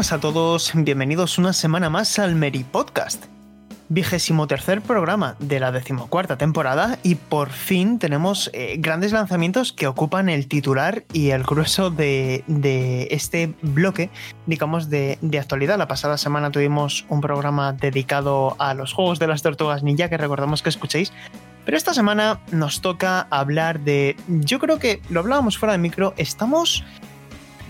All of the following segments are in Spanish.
A todos, bienvenidos una semana más al Meri Podcast. Vigésimo tercer programa de la decimocuarta temporada y por fin tenemos eh, grandes lanzamientos que ocupan el titular y el grueso de, de este bloque, digamos, de, de actualidad. La pasada semana tuvimos un programa dedicado a los juegos de las tortugas ninja que recordamos que escuchéis. Pero esta semana nos toca hablar de... Yo creo que lo hablábamos fuera de micro, estamos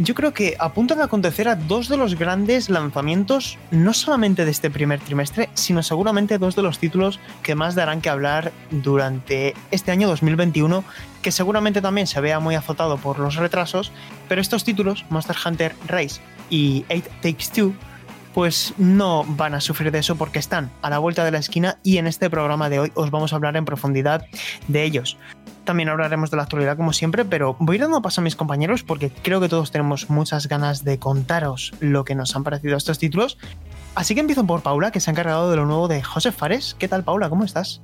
yo creo que apuntan a acontecer a dos de los grandes lanzamientos, no solamente de este primer trimestre, sino seguramente dos de los títulos que más darán que hablar durante este año 2021, que seguramente también se vea muy azotado por los retrasos, pero estos títulos, Monster Hunter Rise y Eight Takes Two, pues no van a sufrir de eso porque están a la vuelta de la esquina y en este programa de hoy os vamos a hablar en profundidad de ellos. También hablaremos de la actualidad como siempre, pero voy dando paso a mis compañeros porque creo que todos tenemos muchas ganas de contaros lo que nos han parecido estos títulos. Así que empiezo por Paula, que se ha encargado de lo nuevo de José Fares. ¿Qué tal, Paula? ¿Cómo estás?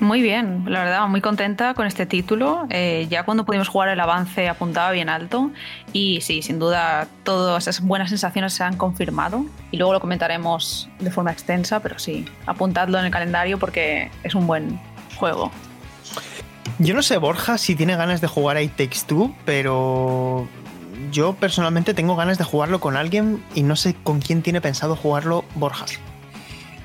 Muy bien, la verdad, muy contenta con este título. Eh, ya cuando pudimos jugar el avance apuntaba bien alto y sí, sin duda todas esas buenas sensaciones se han confirmado y luego lo comentaremos de forma extensa, pero sí, apuntadlo en el calendario porque es un buen juego. Yo no sé, Borja, si tiene ganas de jugar a It Two, pero yo personalmente tengo ganas de jugarlo con alguien y no sé con quién tiene pensado jugarlo Borja.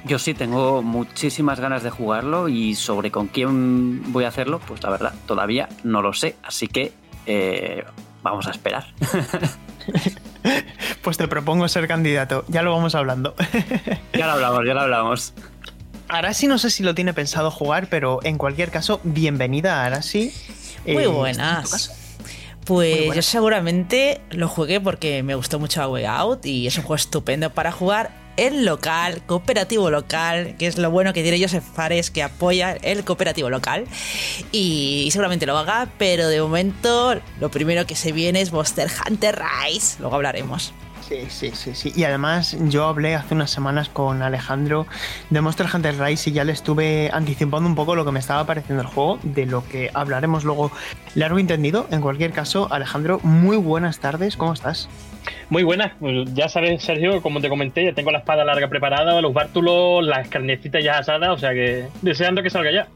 Yo sí tengo muchísimas ganas de jugarlo y sobre con quién voy a hacerlo, pues la verdad, todavía no lo sé, así que eh, vamos a esperar. pues te propongo ser candidato, ya lo vamos hablando. ya lo hablamos, ya lo hablamos. Arasi no sé si lo tiene pensado jugar, pero en cualquier caso, bienvenida a Arasi. Muy eh, buenas. Pues yo seguramente lo jugué porque me gustó mucho A Way Out y es un juego estupendo para jugar en local, cooperativo local, que es lo bueno que tiene Joseph Fares, que apoya el cooperativo local. Y, seguramente lo haga, pero de momento lo primero que se viene es Monster Hunter Rise. Luego hablaremos. Sí, sí, sí, sí. Y además yo hablé hace unas semanas con Alejandro de Monster Hunter Rise y ya le estuve anticipando un poco lo que me estaba pareciendo el juego, de lo que hablaremos luego largo entendido. En cualquier caso, Alejandro, muy buenas tardes, ¿cómo estás? Muy buenas, pues ya sabes, Sergio, como te comenté, ya tengo la espada larga preparada, los bártulos, las carnecitas ya asadas, o sea que deseando que salga ya.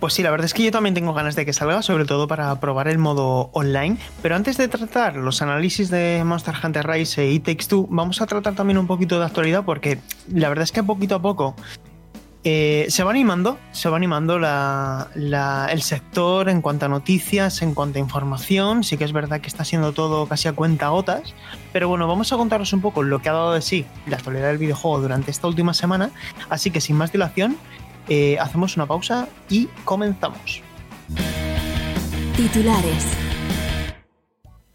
Pues sí, la verdad es que yo también tengo ganas de que salga, sobre todo para probar el modo online. Pero antes de tratar los análisis de Monster Hunter Rise y Takes Two, vamos a tratar también un poquito de actualidad, porque la verdad es que poquito a poco eh, se va animando, se va animando el sector en cuanto a noticias, en cuanto a información. Sí que es verdad que está siendo todo casi a cuenta gotas. Pero bueno, vamos a contaros un poco lo que ha dado de sí la actualidad del videojuego durante esta última semana. Así que sin más dilación, eh, hacemos una pausa y comenzamos. Titulares.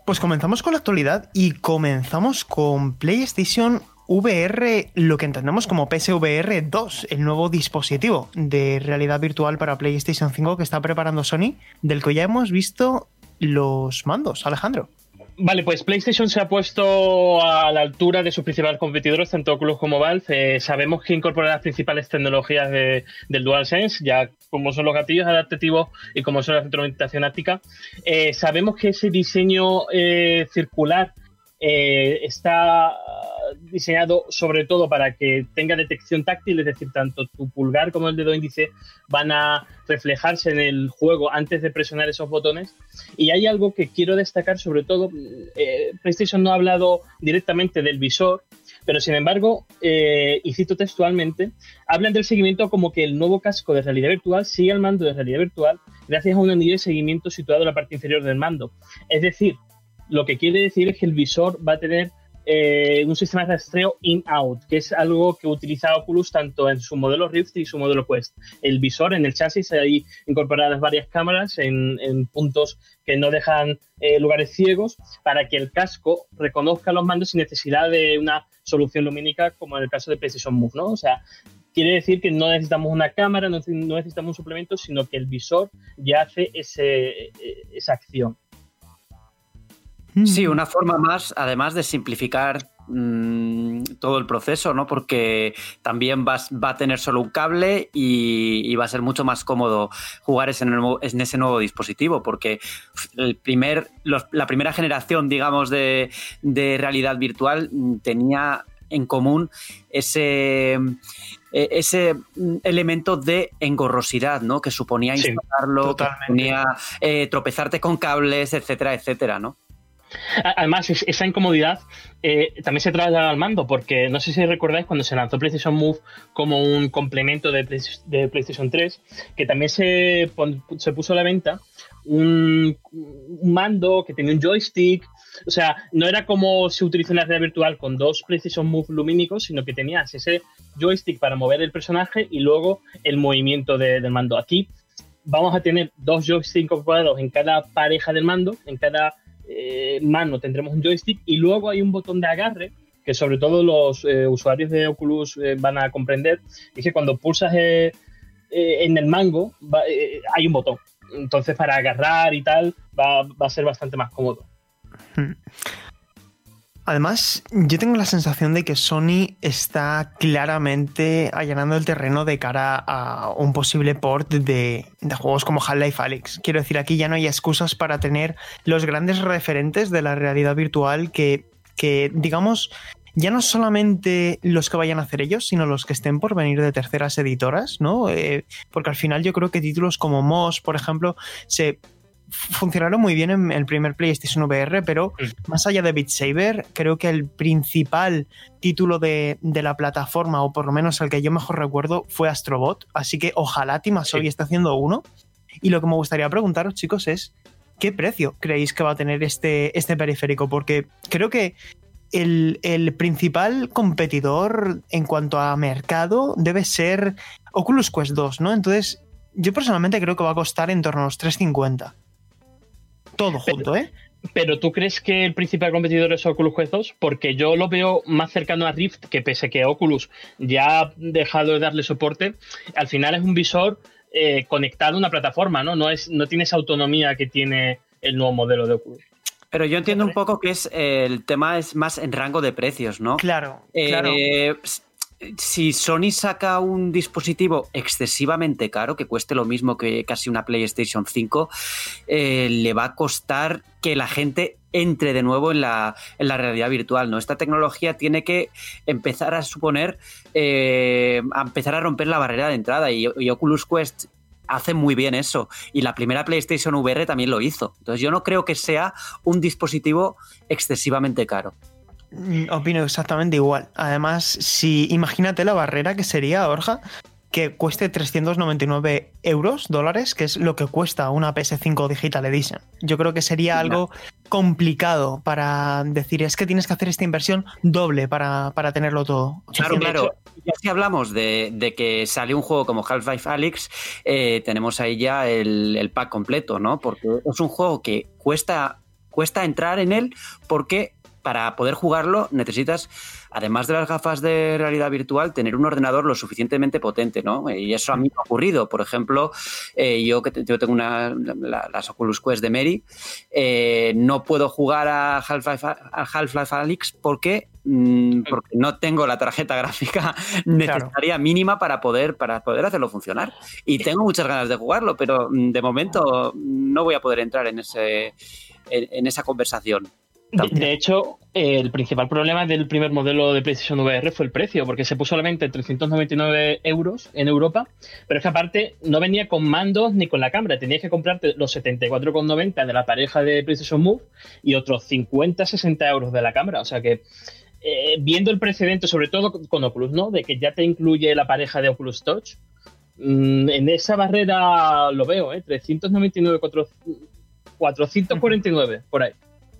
Pues comenzamos con la actualidad y comenzamos con PlayStation VR, lo que entendemos como PSVR 2, el nuevo dispositivo de realidad virtual para PlayStation 5 que está preparando Sony, del que ya hemos visto los mandos, Alejandro. Vale, pues PlayStation se ha puesto a la altura de sus principales competidores, tanto Oculus como Valve. Eh, sabemos que incorpora las principales tecnologías de, del DualSense, ya como son los gatillos adaptativos y como son la retroalimentación áptica. Eh, sabemos que ese diseño eh, circular está diseñado sobre todo para que tenga detección táctil, es decir, tanto tu pulgar como el dedo índice van a reflejarse en el juego antes de presionar esos botones. Y hay algo que quiero destacar sobre todo, eh, PlayStation no ha hablado directamente del visor, pero sin embargo, eh, y cito textualmente, hablan del seguimiento como que el nuevo casco de realidad virtual sigue al mando de realidad virtual gracias a un anillo de seguimiento situado en la parte inferior del mando. Es decir, lo que quiere decir es que el visor va a tener eh, un sistema de rastreo in-out, que es algo que utiliza Oculus tanto en su modelo Rift y su modelo Quest. El visor en el chasis hay incorporadas varias cámaras en, puntos que no dejan eh, lugares ciegos para que el casco reconozca los mandos sin necesidad de una solución lumínica como en el caso de PlayStation Move, ¿no? O sea, quiere decir que no necesitamos una cámara, no necesitamos un suplemento, sino que el visor ya hace ese, e, esa acción. Sí, una forma más, además de simplificar mm, todo el proceso, ¿no? Porque también va a tener solo un cable y, va a ser mucho más cómodo jugar en ese nuevo dispositivo, porque el primer, la primera generación, digamos, de, realidad virtual mm, tenía en común ese, e, ese mm, elemento de engorrosidad, ¿no? Que suponía instalarlo, que suponía eh, tropezarte con cables, etcétera, etcétera, ¿no? Además, esa incomodidad eh, también se traslada al mando, porque no sé si recordáis cuando se lanzó PlayStation Move como un complemento de, PlayStation 3, que también se, se puso a la venta un, mando que tenía un joystick. O sea, no era como se utiliza en la realidad virtual con dos PlayStation Move lumínicos, sino que tenías ese joystick para mover el personaje y luego el movimiento del mando. Aquí vamos a tener dos joysticks incorporados en cada pareja del mando, en cada eh, mano tendremos un joystick y luego hay un botón de agarre que sobre todo los eh, usuarios de Oculus eh, van a comprender, es que cuando pulsas en el mango hay un botón. Entonces para agarrar y tal va, va a ser bastante más cómodo. Además, yo tengo la sensación de que Sony está claramente allanando el terreno de cara a un posible port de, juegos como Half-Life Alyx. Quiero decir, aquí ya no hay excusas para tener los grandes referentes de la realidad virtual que, que digamos, ya no solamente los que vayan a hacer ellos, sino los que estén por venir de terceras editoras, ¿no? Eh, porque al final yo creo que títulos como Moss, por ejemplo, se funcionaron muy bien en el primer PlayStation VR, pero más allá de Beat Saber, creo que el principal título de, la plataforma, o por lo menos el que yo mejor recuerdo, fue Astrobot. Así que ojalá Timasoy sí. esté haciendo uno. Y lo que me gustaría preguntaros, chicos, es ¿qué precio creéis que va a tener este, este periférico? Porque creo que el, el, principal competidor en cuanto a mercado debe ser Oculus Quest 2, ¿no? Entonces, yo personalmente creo que va a costar en torno a los 350. Todo junto, ¿eh? Pero ¿tú crees que el principal competidor es Oculus Quest 2? Porque yo lo veo más cercano a Rift, que pese a que Oculus ya ha dejado de darle soporte, al final es un visor eh, conectado a una plataforma, ¿no? No, es, no tiene esa autonomía que tiene el nuevo modelo de Oculus. Pero yo entiendo un poco que es el tema es más en rango de precios, ¿no? Claro, claro. Si Sony saca un dispositivo excesivamente caro, que cueste lo mismo que casi una PlayStation 5, eh, le va a costar que la gente entre de nuevo en la, realidad virtual. ¿no? Esta tecnología tiene que empezar a suponer, eh, a empezar a romper la barrera de entrada y Oculus Quest hace muy bien eso. Y la primera PlayStation VR también lo hizo. Entonces yo no creo que sea un dispositivo excesivamente caro. Mm, opino exactamente igual. Además, si imagínate la barrera que sería, Orja, que cueste 399 euros, dólares, que es lo que cuesta una PS5 Digital Edition. Yo creo que sería algo complicado para decir, es que tienes que hacer esta inversión doble para, tenerlo todo. Claro, claro. Ya si hablamos de, que sale un juego como Half-Life Alyx, eh, tenemos ahí ya el, el pack completo, ¿no? Porque es un juego que cuesta cuesta entrar en él porque para poder jugarlo necesitas, además de las gafas de realidad virtual, tener un ordenador lo suficientemente potente, ¿no? Y eso a mí me ha ocurrido. Por ejemplo, eh, yo que yo tengo una, las Oculus Quest de Mary, eh, no puedo jugar a Half-Life Half Alyx porque mm, porque no tengo la tarjeta gráfica necesaria mínima para poder, para poder hacerlo funcionar. Y tengo muchas ganas de jugarlo, pero mm, de momento no voy a poder entrar en, ese, en esa conversación. De, hecho, el principal problema del primer modelo de PlayStation VR fue el precio, porque se puso solamente 399 euros en Europa, pero es que aparte no venía con mandos ni con la cámara, tenías que comprarte los 74,90 de la pareja de PlayStation Move y otros 50-60 euros de la cámara. O sea que, eh, viendo el precedente, sobre todo con Oculus, ¿no? De que ya te incluye la pareja de Oculus Touch, mm, en esa barrera lo veo, ¿eh? 399, 449, por ahí.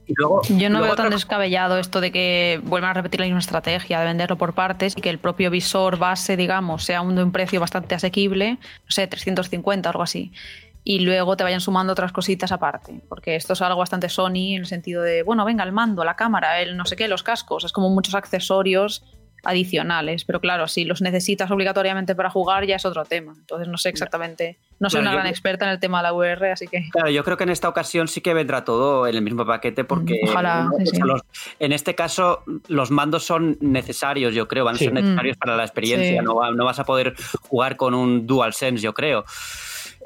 Yo no veo tan descabellado esto de que vuelvan a repetir la misma estrategia de venderlo por partes y que el propio visor base, digamos, sea un de un precio bastante asequible, no sé, 350 o algo así. Y luego te vayan sumando otras cositas aparte. Porque esto es algo bastante Sony en el sentido de, bueno, venga, el mando, la cámara, el no sé qué, los cascos. Es como muchos accesorios adicionales. Pero claro, si los necesitas obligatoriamente para jugar ya es otro tema. Entonces no sé exactamente, no soy una gran experta en el tema de la VR, así que... Claro, yo creo que en esta ocasión sí que vendrá todo en el mismo paquete porque Ojalá, en este caso los mandos son necesarios, yo creo, van a ser necesarios para la experiencia, no, no vas a poder jugar con un DualSense, yo creo.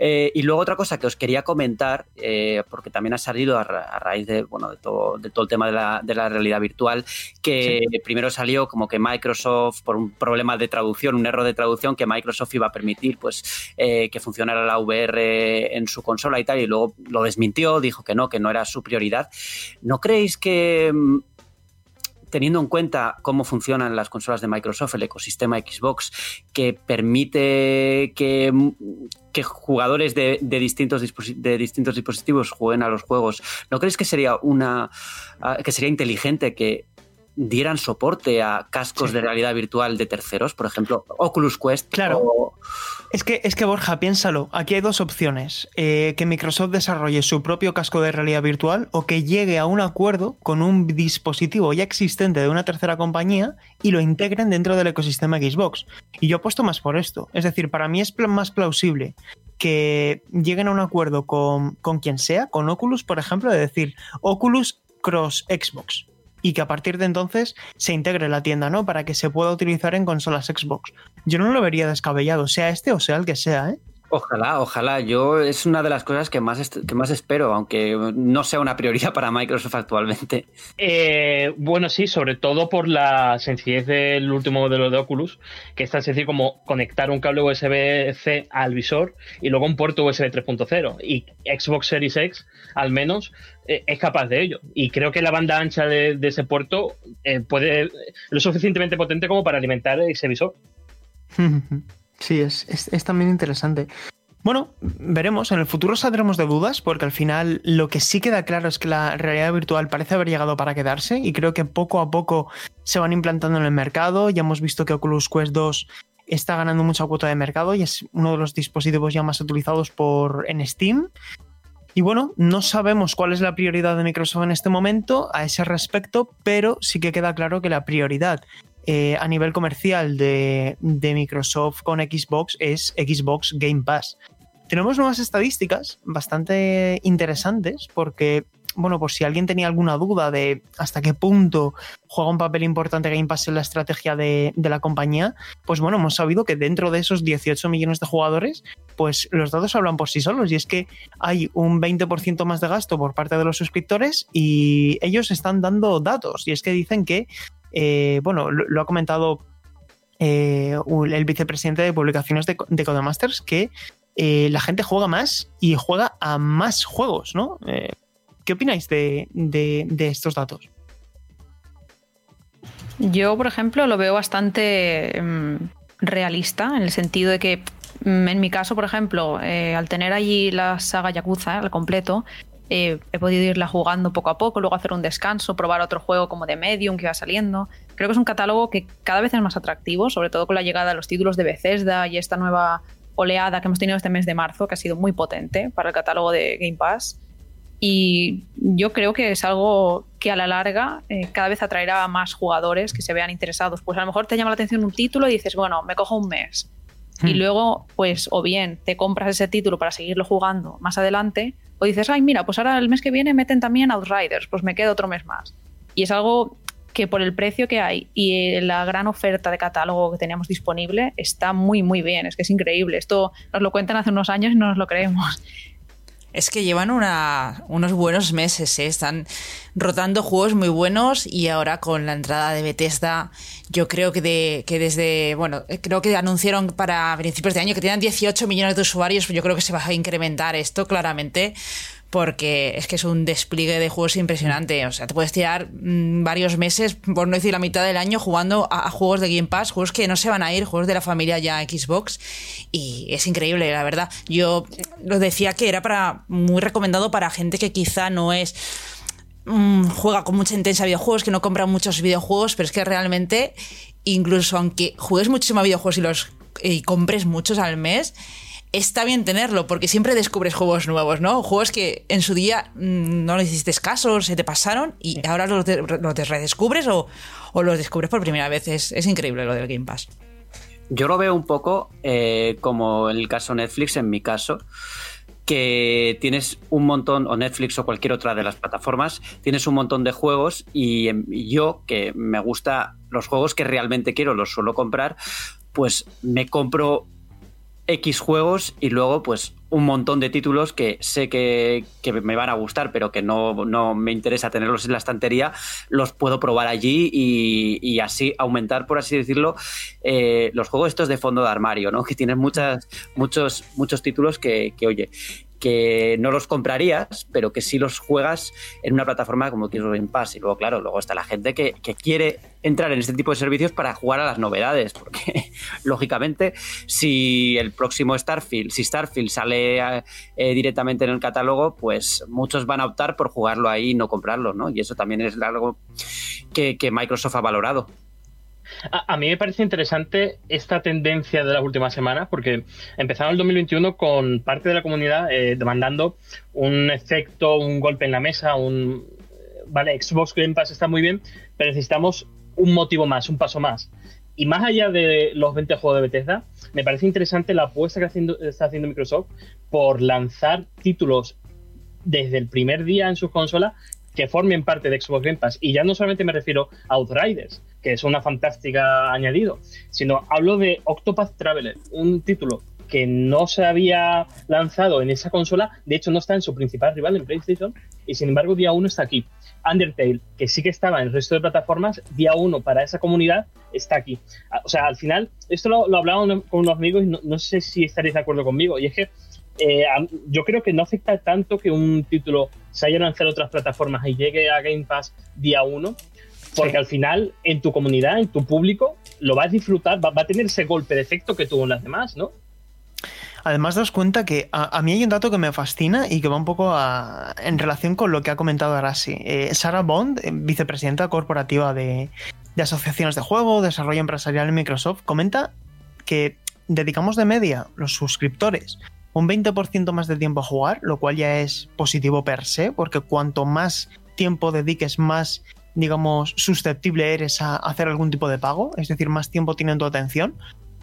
Eh, y luego otra cosa que os quería comentar, eh, porque también ha salido a, raíz de, bueno, de, todo, de todo el tema de la, de la realidad virtual, que primero salió como que Microsoft, por un problema de traducción, un error de traducción, que Microsoft iba a permitir pues, eh, que funcionara la VR en su consola y tal, y luego lo desmintió, dijo que no, que no era su prioridad. ¿No creéis que mm, teniendo en cuenta cómo funcionan las consolas de Microsoft, el ecosistema Xbox, que permite que, jugadores de, distintos de distintos dispositivos jueguen a los juegos, ¿no crees que sería una ah, que sería inteligente que dieran soporte a cascos de realidad virtual de terceros, por ejemplo, Oculus Quest. Claro. Es, que, es que, Borja, piénsalo. Aquí hay dos opciones. Eh, que Microsoft desarrolle su propio casco de realidad virtual o que llegue a un acuerdo con un dispositivo ya existente de una tercera compañía y lo integren dentro del ecosistema Xbox. Y yo apuesto más por esto. Es decir, para mí es más plausible que lleguen a un acuerdo con, con quien sea, con Oculus, por ejemplo, de decir Oculus Cross Xbox y que a partir de entonces se integre la tienda, ¿no? Para que se pueda utilizar en consolas Xbox. Yo no lo vería descabellado, sea este o sea el que sea, ¿eh? Ojalá, ojalá. Yo es una de las cosas que más, que más espero, aunque no sea una prioridad para Microsoft actualmente. Eh, bueno, sí, sobre todo por la sencillez del último modelo de Oculus, que es tan sencillo como conectar un cable USB-C al visor y luego un puerto USB 3.0. Y Xbox Series X, al menos, eh, es capaz de ello. Y creo que la banda ancha de, ese puerto eh, puede lo suficientemente potente como para alimentar ese visor. Sí, es, es, también interesante. Bueno, veremos. En el futuro saldremos de dudas, porque al final lo que sí queda claro es que la realidad virtual parece haber llegado para quedarse y creo que poco a poco se van implantando en el mercado. Ya hemos visto que Oculus Quest 2 está ganando mucha cuota de mercado y es uno de los dispositivos ya más utilizados por, en Steam. Y bueno, no sabemos cuál es la prioridad de Microsoft en este momento a ese respecto, pero sí que queda claro que la prioridad eh, a nivel comercial de, Microsoft con Xbox es Xbox Game Pass. Tenemos nuevas estadísticas bastante interesantes porque, bueno, por si alguien tenía alguna duda de hasta qué punto juega un papel importante Game Pass en la estrategia de, de, la compañía, pues bueno, hemos sabido que dentro de esos 18 millones de jugadores, pues los datos hablan por sí solos y es que hay un 20% más de gasto por parte de los suscriptores y ellos están dando datos y es que dicen que eh, bueno, lo, ha comentado eh, el vicepresidente de publicaciones de, de Codemasters, que eh, la gente juega más y juega a más juegos, ¿no? ¿Qué opináis de, estos datos? Yo, por ejemplo, lo veo bastante mm, realista en el sentido de que, mm, en mi caso, por ejemplo, al tener allí la saga Yakuza al completo, eh, he podido irla jugando poco a poco, luego hacer un descanso, probar otro juego como de Medium que va saliendo. Creo que es un catálogo que cada vez es más atractivo, sobre todo con la llegada de los títulos de Bethesda y esta nueva oleada que hemos tenido este mes de marzo, que ha sido muy potente para el catálogo de Game Pass. Y yo creo que es algo que a la larga eh, cada vez atraerá a más jugadores que se vean interesados. Pues a lo mejor te llama la atención un título y dices, bueno, me cojo un mes. Y hmm. luego, pues, o bien te compras ese título para seguirlo jugando más adelante, o dices, ay, mira, pues ahora el mes que viene meten también Outriders, pues me quedo otro mes más. Y es algo que por el precio que hay y la gran oferta de catálogo que teníamos disponible está muy, muy bien. Es que es increíble. Esto nos lo cuentan hace unos años y no nos lo creemos. Es que llevan unos buenos meses, ¿eh? están rotando juegos muy buenos y ahora con la entrada de Bethesda, yo creo que, de, que desde, bueno, creo que anunciaron para principios de año que tenían 18 millones de usuarios, yo creo que se va a incrementar esto claramente porque es que es un despliegue de juegos impresionante. O sea, te puedes tirar mm, varios meses, por no decir la mitad del año, jugando a, juegos de Game Pass, juegos que no se van a ir, juegos de la familia ya Xbox. Y es increíble, la verdad. Yo lo decía que era para muy recomendado para gente que quizá no es mm, juega con mucha intensa videojuegos, que no compra muchos videojuegos, pero es que realmente, incluso aunque juegues muchísimo a videojuegos y los y compres muchos al mes, está bien tenerlo, porque siempre descubres juegos nuevos, ¿no? Juegos que en su día mm, no le hiciste caso, se te pasaron y ahora los, redescubres o, los descubres por primera vez. Es, es, increíble lo del Game Pass. Yo lo veo un poco eh, como el caso Netflix, en mi caso, que tienes un montón, o Netflix o cualquier otra de las plataformas, tienes un montón de juegos y yo, que me gusta los juegos que realmente quiero, los suelo comprar, pues me compro X juegos y luego pues un montón de títulos que sé que, me van a gustar, pero que no, no, me interesa tenerlos en la estantería, los puedo probar allí y, así aumentar, por así decirlo, eh, los juegos estos de fondo de armario, ¿no? Que tienen muchas, muchos, muchos títulos que, que oye, que no los comprarías, pero que sí los juegas en una plataforma como Xbox Game Pass. Y luego, claro, luego está la gente que, quiere entrar en este tipo de servicios para jugar a las novedades, porque lógicamente si el próximo Starfield, si Starfield sale eh, directamente en el catálogo, pues muchos van a optar por jugarlo ahí y no comprarlo, ¿no? Y eso también es algo que Microsoft ha valorado. A, mí me parece interesante esta tendencia de las últimas semanas porque empezaron el 2021 con parte de la comunidad eh, demandando un efecto, un golpe en la mesa, un... Vale, Xbox Game Pass está muy bien, pero necesitamos un motivo más, un paso más. Y más allá de los 20 juegos de Bethesda, me parece interesante la apuesta que está haciendo Microsoft por lanzar títulos desde el primer día en sus consolas que formen parte de Xbox Game Pass. Y ya no solamente me refiero a Outriders, que es una fantástica añadido, sino hablo de Octopath Traveler, un título que no se había lanzado en esa consola, de hecho no está en su principal rival en PlayStation, y sin embargo día uno está aquí. Undertale, que sí que estaba en el resto de plataformas, día uno para esa comunidad está aquí. O sea, al final, esto lo, lo hablaba con unos amigos y no, sé si estaréis de acuerdo conmigo, y es que eh, yo creo que no afecta tanto que un título se haya lanzado en otras plataformas y llegue a Game Pass día uno, porque al final en tu comunidad, en tu público, lo vas a disfrutar, va, a tener ese golpe de efecto que tuvo en las demás, ¿no? Además, das cuenta que a, mí hay un dato que me fascina y que va un poco en relación con lo que ha comentado Arasi. Eh, Sarah Bond, eh, vicepresidenta corporativa de, de asociaciones de juego, desarrollo empresarial en Microsoft, comenta que dedicamos de media los suscriptores un 20% más de tiempo a jugar, lo cual ya es positivo per se, porque cuanto más tiempo dediques, más, digamos, susceptible eres a hacer algún tipo de pago, es decir, más tiempo tienen tu atención.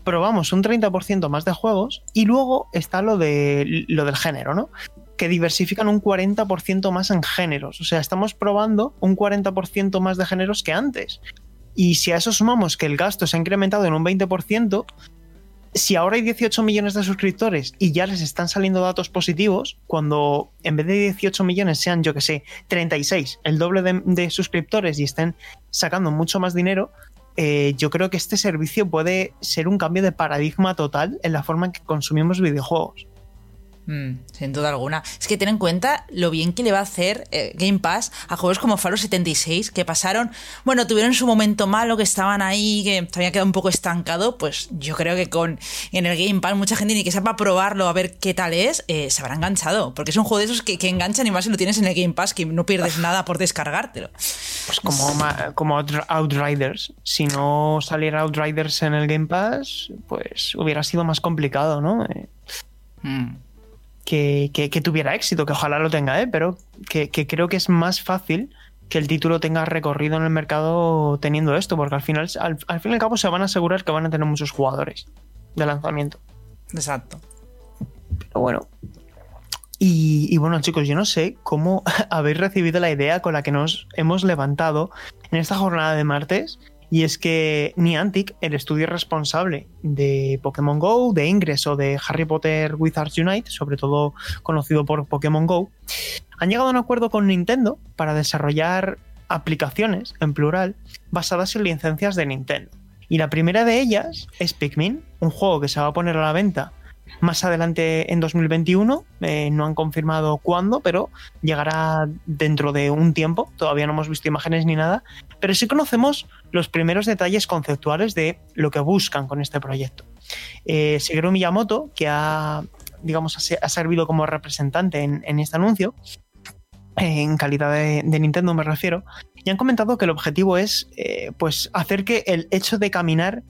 Probamos un 30% más de juegos y luego está lo, de, lo del género, ¿no? Que diversifican un 40% más en géneros. O sea, estamos probando un 40% más de géneros que antes. Y si a eso sumamos que el gasto se ha incrementado en un 20%, si ahora hay 18 millones de suscriptores y ya les están saliendo datos positivos, cuando en vez de 18 millones sean, yo que sé, 36, el doble de, suscriptores y estén sacando mucho más dinero, eh, yo creo que este servicio puede ser un cambio de paradigma total en la forma en que consumimos videojuegos. Mm, sin duda alguna. Es que ten en cuenta lo bien que le va a hacer eh, Game Pass a juegos como Fallout 76, que pasaron, bueno, tuvieron su momento malo, que estaban ahí, que se había quedado un poco estancado. Pues yo creo que con en el Game Pass, mucha gente ni que sepa probarlo a ver qué tal es, eh, se habrá enganchado. Porque es un juego de esos que, enganchan y más si lo tienes en el Game Pass, que no pierdes nada por descargártelo. Pues como, como Outriders. Si no saliera Outriders en el Game Pass, pues hubiera sido más complicado, ¿no? Eh, mm que, tuviera éxito, que ojalá lo tenga, ¿eh? pero que, creo que es más fácil que el título tenga recorrido en el mercado teniendo esto, porque al final, al, fin y al cabo, se van a asegurar que van a tener muchos jugadores de lanzamiento. Exacto. Pero bueno. Y, y, bueno, chicos, yo no sé cómo habéis recibido la idea con la que nos hemos levantado en esta jornada de martes y es que Niantic, el estudio responsable de Pokémon Go, de Ingress o de Harry Potter Wizards Unite, sobre todo conocido por Pokémon Go, han llegado a un acuerdo con Nintendo para desarrollar aplicaciones, en plural, basadas en licencias de Nintendo. Y la primera de ellas es Pikmin, un juego que se va a poner a la venta más adelante en 2021. Eh, no han confirmado cuándo, pero llegará dentro de un tiempo. Todavía no hemos visto imágenes ni nada, pero sí conocemos los primeros detalles conceptuales de lo que buscan con este proyecto. Eh, Miyamoto, que ha, digamos, ha servido como representante en, este anuncio, en calidad de, Nintendo me refiero, y han comentado que el objetivo es eh, pues hacer que el hecho de caminar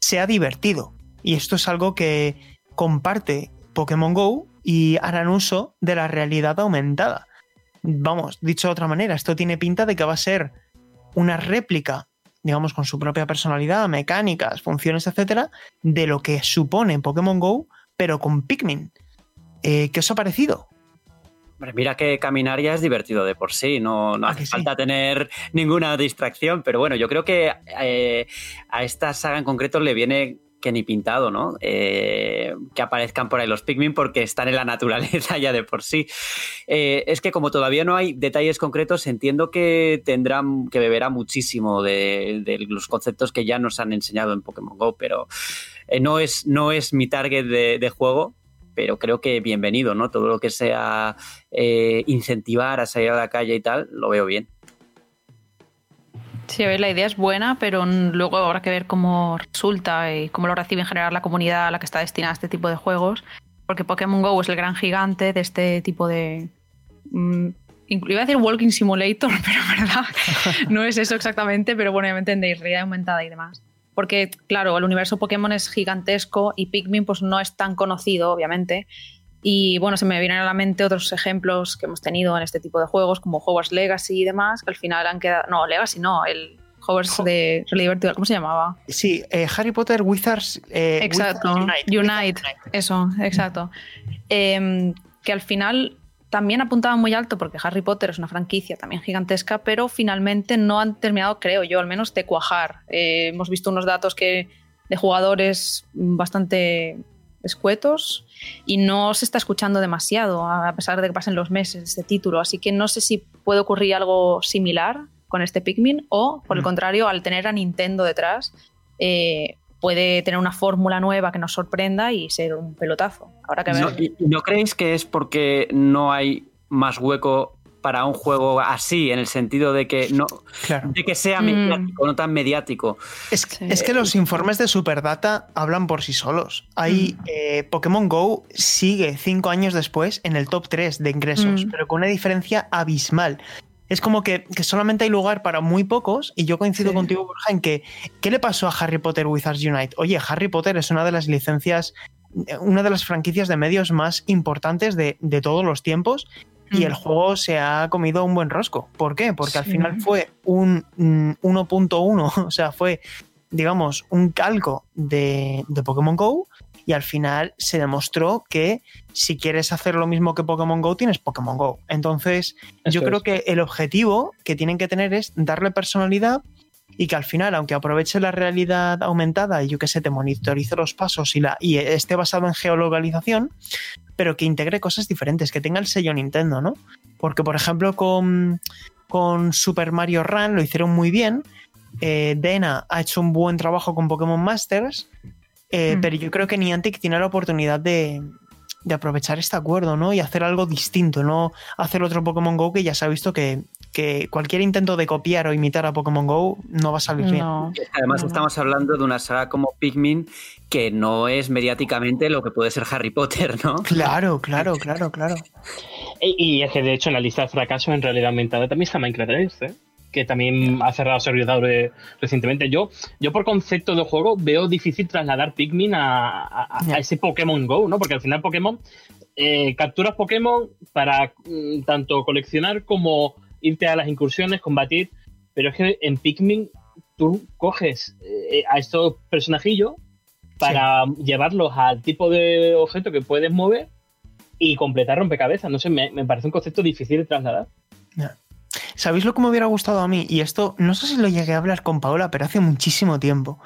sea divertido. Y esto es algo que comparte Pokémon Go y harán uso de la realidad aumentada. Vamos, dicho de otra manera, esto tiene pinta de que va a ser una réplica, digamos, con su propia personalidad, mecánicas, funciones, etcétera, de lo que supone Pokémon Go, pero con Pikmin. Eh, ¿Qué os ha parecido? Mira que caminar ya es divertido de por sí, no, no hace falta tener ninguna distracción, pero bueno, yo creo que eh, a esta saga en concreto le viene que ni pintado, ¿no? Eh, que aparezcan por ahí los Pikmin porque están en la naturaleza ya de por sí. Eh, es que como todavía no hay detalles concretos, entiendo que tendrán que beberá muchísimo de, los conceptos que ya nos han enseñado en Pokémon Go, pero eh, no, es, no es mi target de, juego, pero creo que bienvenido, ¿no? Todo lo que sea incentivar a salir a la calle y tal, lo veo bien. Sí, a ver, la idea es buena, pero luego habrá que ver cómo resulta y cómo lo recibe en general la comunidad a la que está destinada este tipo de juegos. Porque Pokémon Go es el gran gigante de este tipo de. Mm, iba a decir Walking Simulator, pero verdad, no es eso exactamente, pero bueno, ya me entendéis, realidad aumentada y demás. Porque, claro, el universo Pokémon es gigantesco y Pikmin pues no es tan conocido, obviamente. Y bueno, se me vienen a la mente otros ejemplos que hemos tenido en este tipo de juegos, como Hogwarts Legacy y demás, que al final han quedado. No, Legacy no, el Hogwarts de Realidad Virtual, ¿cómo se llamaba? Sí, eh, Harry Potter Wizards. Eh, exacto, Unite, Eso, exacto. Em, que al final también apuntaba muy alto porque Harry Potter es una franquicia también gigantesca, pero finalmente no han terminado, creo yo, al menos de cuajar. Eh, hemos visto unos datos que de jugadores bastante escuetos y no se está escuchando demasiado, a pesar de que pasen los meses este título. Así que no sé si puede ocurrir algo similar con este Pikmin o, por el mm. contrario, al tener a Nintendo detrás, eh, puede tener una fórmula nueva que nos sorprenda y ser un pelotazo. Ahora que no, ¿No creéis que es porque no hay más hueco para un juego así, en el sentido de que no de que sea mm. mediático, no tan mediático. Es, que los informes de Superdata hablan por sí solos. Hay mm. eh, Pokémon Go sigue cinco años después en el top 3 de ingresos, mm. pero con una diferencia abismal. Es como que, solamente hay lugar para muy pocos, y yo coincido contigo, Borja, en que ¿qué le pasó a Harry Potter Wizards Unite? Oye, Harry Potter es una de las licencias una de las franquicias de medios más importantes de, de, todos los tiempos y el mm. juego se ha comido un buen rosco. ¿Por qué? Porque al final fue un 1.1, o sea, fue, digamos, un calco de, de, Pokémon Go y al final se demostró que si quieres hacer lo mismo que Pokémon Go, tienes Pokémon Go. Entonces, yo creo que el objetivo que tienen que tener es darle personalidad y que al final, aunque aproveche la realidad aumentada y yo que sé, te monitorice los pasos y, la, y esté basado en geolocalización, pero que integre cosas diferentes, que tenga el sello Nintendo, ¿no? Porque, por ejemplo, con, con Super Mario Run lo hicieron muy bien. Eh, Dena ha hecho un buen trabajo con Pokémon Masters, eh, mm. pero yo creo que Niantic tiene la oportunidad de, de aprovechar este acuerdo, ¿no? Y hacer algo distinto, no hacer otro Pokémon Go que ya se ha visto que, cualquier intento de copiar o imitar a Pokémon Go no va a salir bien. Además, estamos hablando de una saga como Pikmin que no es mediáticamente lo que puede ser Harry Potter, ¿no? Claro, claro, claro, claro. Y, es que de hecho en la lista de fracasos en realidad aumentada también está Minecraft 3, ¿eh? que también ha cerrado servidores recientemente. Yo, yo por concepto de juego veo difícil trasladar Pikmin a, ese Pokémon Go, ¿no? Porque al final Pokémon eh, capturas Pokémon para mm, tanto coleccionar como irte a las incursiones, combatir. Pero es que en Pikmin tú coges eh, a estos personajillos para llevarlos al tipo de objeto que puedes mover y completar rompecabezas. No sé, me, parece un concepto difícil de trasladar. ¿Sabéis lo que me hubiera gustado a mí? Y esto no sé si lo llegué a hablar con Paola, pero hace muchísimo tiempo.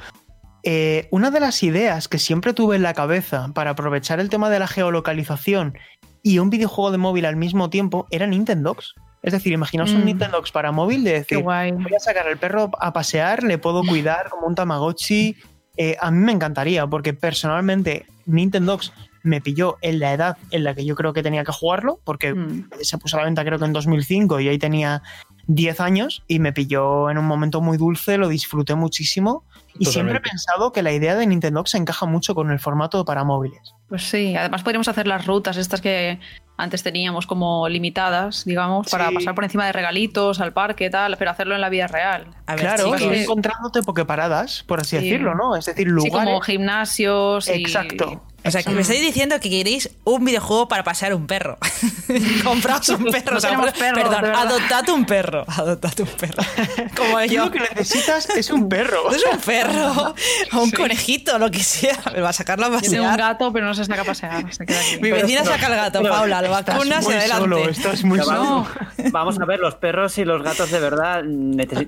Eh, una de las ideas que siempre tuve en la cabeza para aprovechar el tema de la geolocalización y un videojuego de móvil al mismo tiempo era Nintendox. Es decir, imaginaos un mm. Nintendox para móvil de decir, voy a sacar al perro a pasear, le puedo cuidar como un Tamagotchi. Eh, a mí me encantaría, porque personalmente Nintendox me pilló en la edad en la que yo creo que tenía que jugarlo, porque mm. se puso a la venta creo que en 2005 y ahí tenía 10 años y me pilló en un momento muy dulce, lo disfruté muchísimo y siempre he pensado que la idea de Nintendo se encaja mucho con el formato para móviles. Pues sí, además podríamos hacer las rutas estas que antes teníamos como limitadas, digamos, para pasar por encima de regalitos al parque, tal, pero hacerlo en la vida real. claro, ir encontrándote pokeparadas, por así decirlo, ¿no? Es decir, lugares. Sí, como gimnasios. Exacto. O sea, que me estáis diciendo que queréis un videojuego para pasear un perro. Compraos un perro. perdón, adoptad un perro. Adoptad un perro. Como yo. Lo que necesitas es un perro. es un perro. O un conejito, lo que sea. Me va a sacarlo a pasear. Tiene un gato, pero no se saca a pasear. Se queda aquí. Mi vecina saca el gato, Paula. Lo vacuna, se adelante. Solo, estás muy solo. Vamos a ver, los perros y los gatos de verdad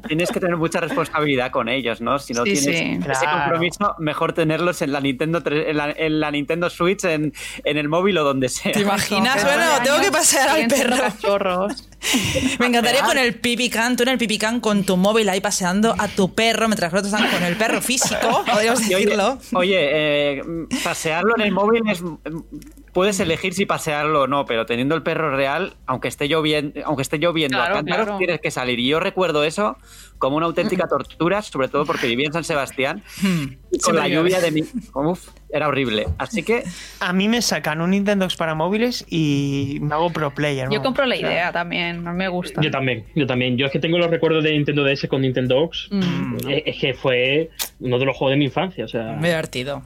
tienes que tener mucha responsabilidad con ellos, ¿no? Si no tienes ese compromiso, mejor tenerlos en la Nintendo, en la, en la Nintendo Nintendo Switch en, en el móvil o donde sea. ¿Te imaginas? Bueno, tengo que pasear al perro. Me encantaría con el pipicán, tú en el pipicán con tu móvil ahí paseando a tu perro mientras los otros están con el perro físico, podríamos decirlo. Oye, eh, pasearlo en el móvil es puedes elegir si pasearlo o no, pero teniendo el perro real, aunque esté lloviendo, aunque esté lloviendo a tienes que salir. Y yo recuerdo eso como una auténtica tortura, sobre todo porque vivía en San Sebastián hmm. y con la lluvia de mi. Uf, era horrible. Así que. A mí me sacan un Nintendo para móviles y me hago pro player. Yo compro la idea también, no me gusta. Yo también, yo también. Yo es que tengo los recuerdos de Nintendo DS con Nintendo mm. Es que fue uno de los juegos de mi infancia. O sea... Muy divertido.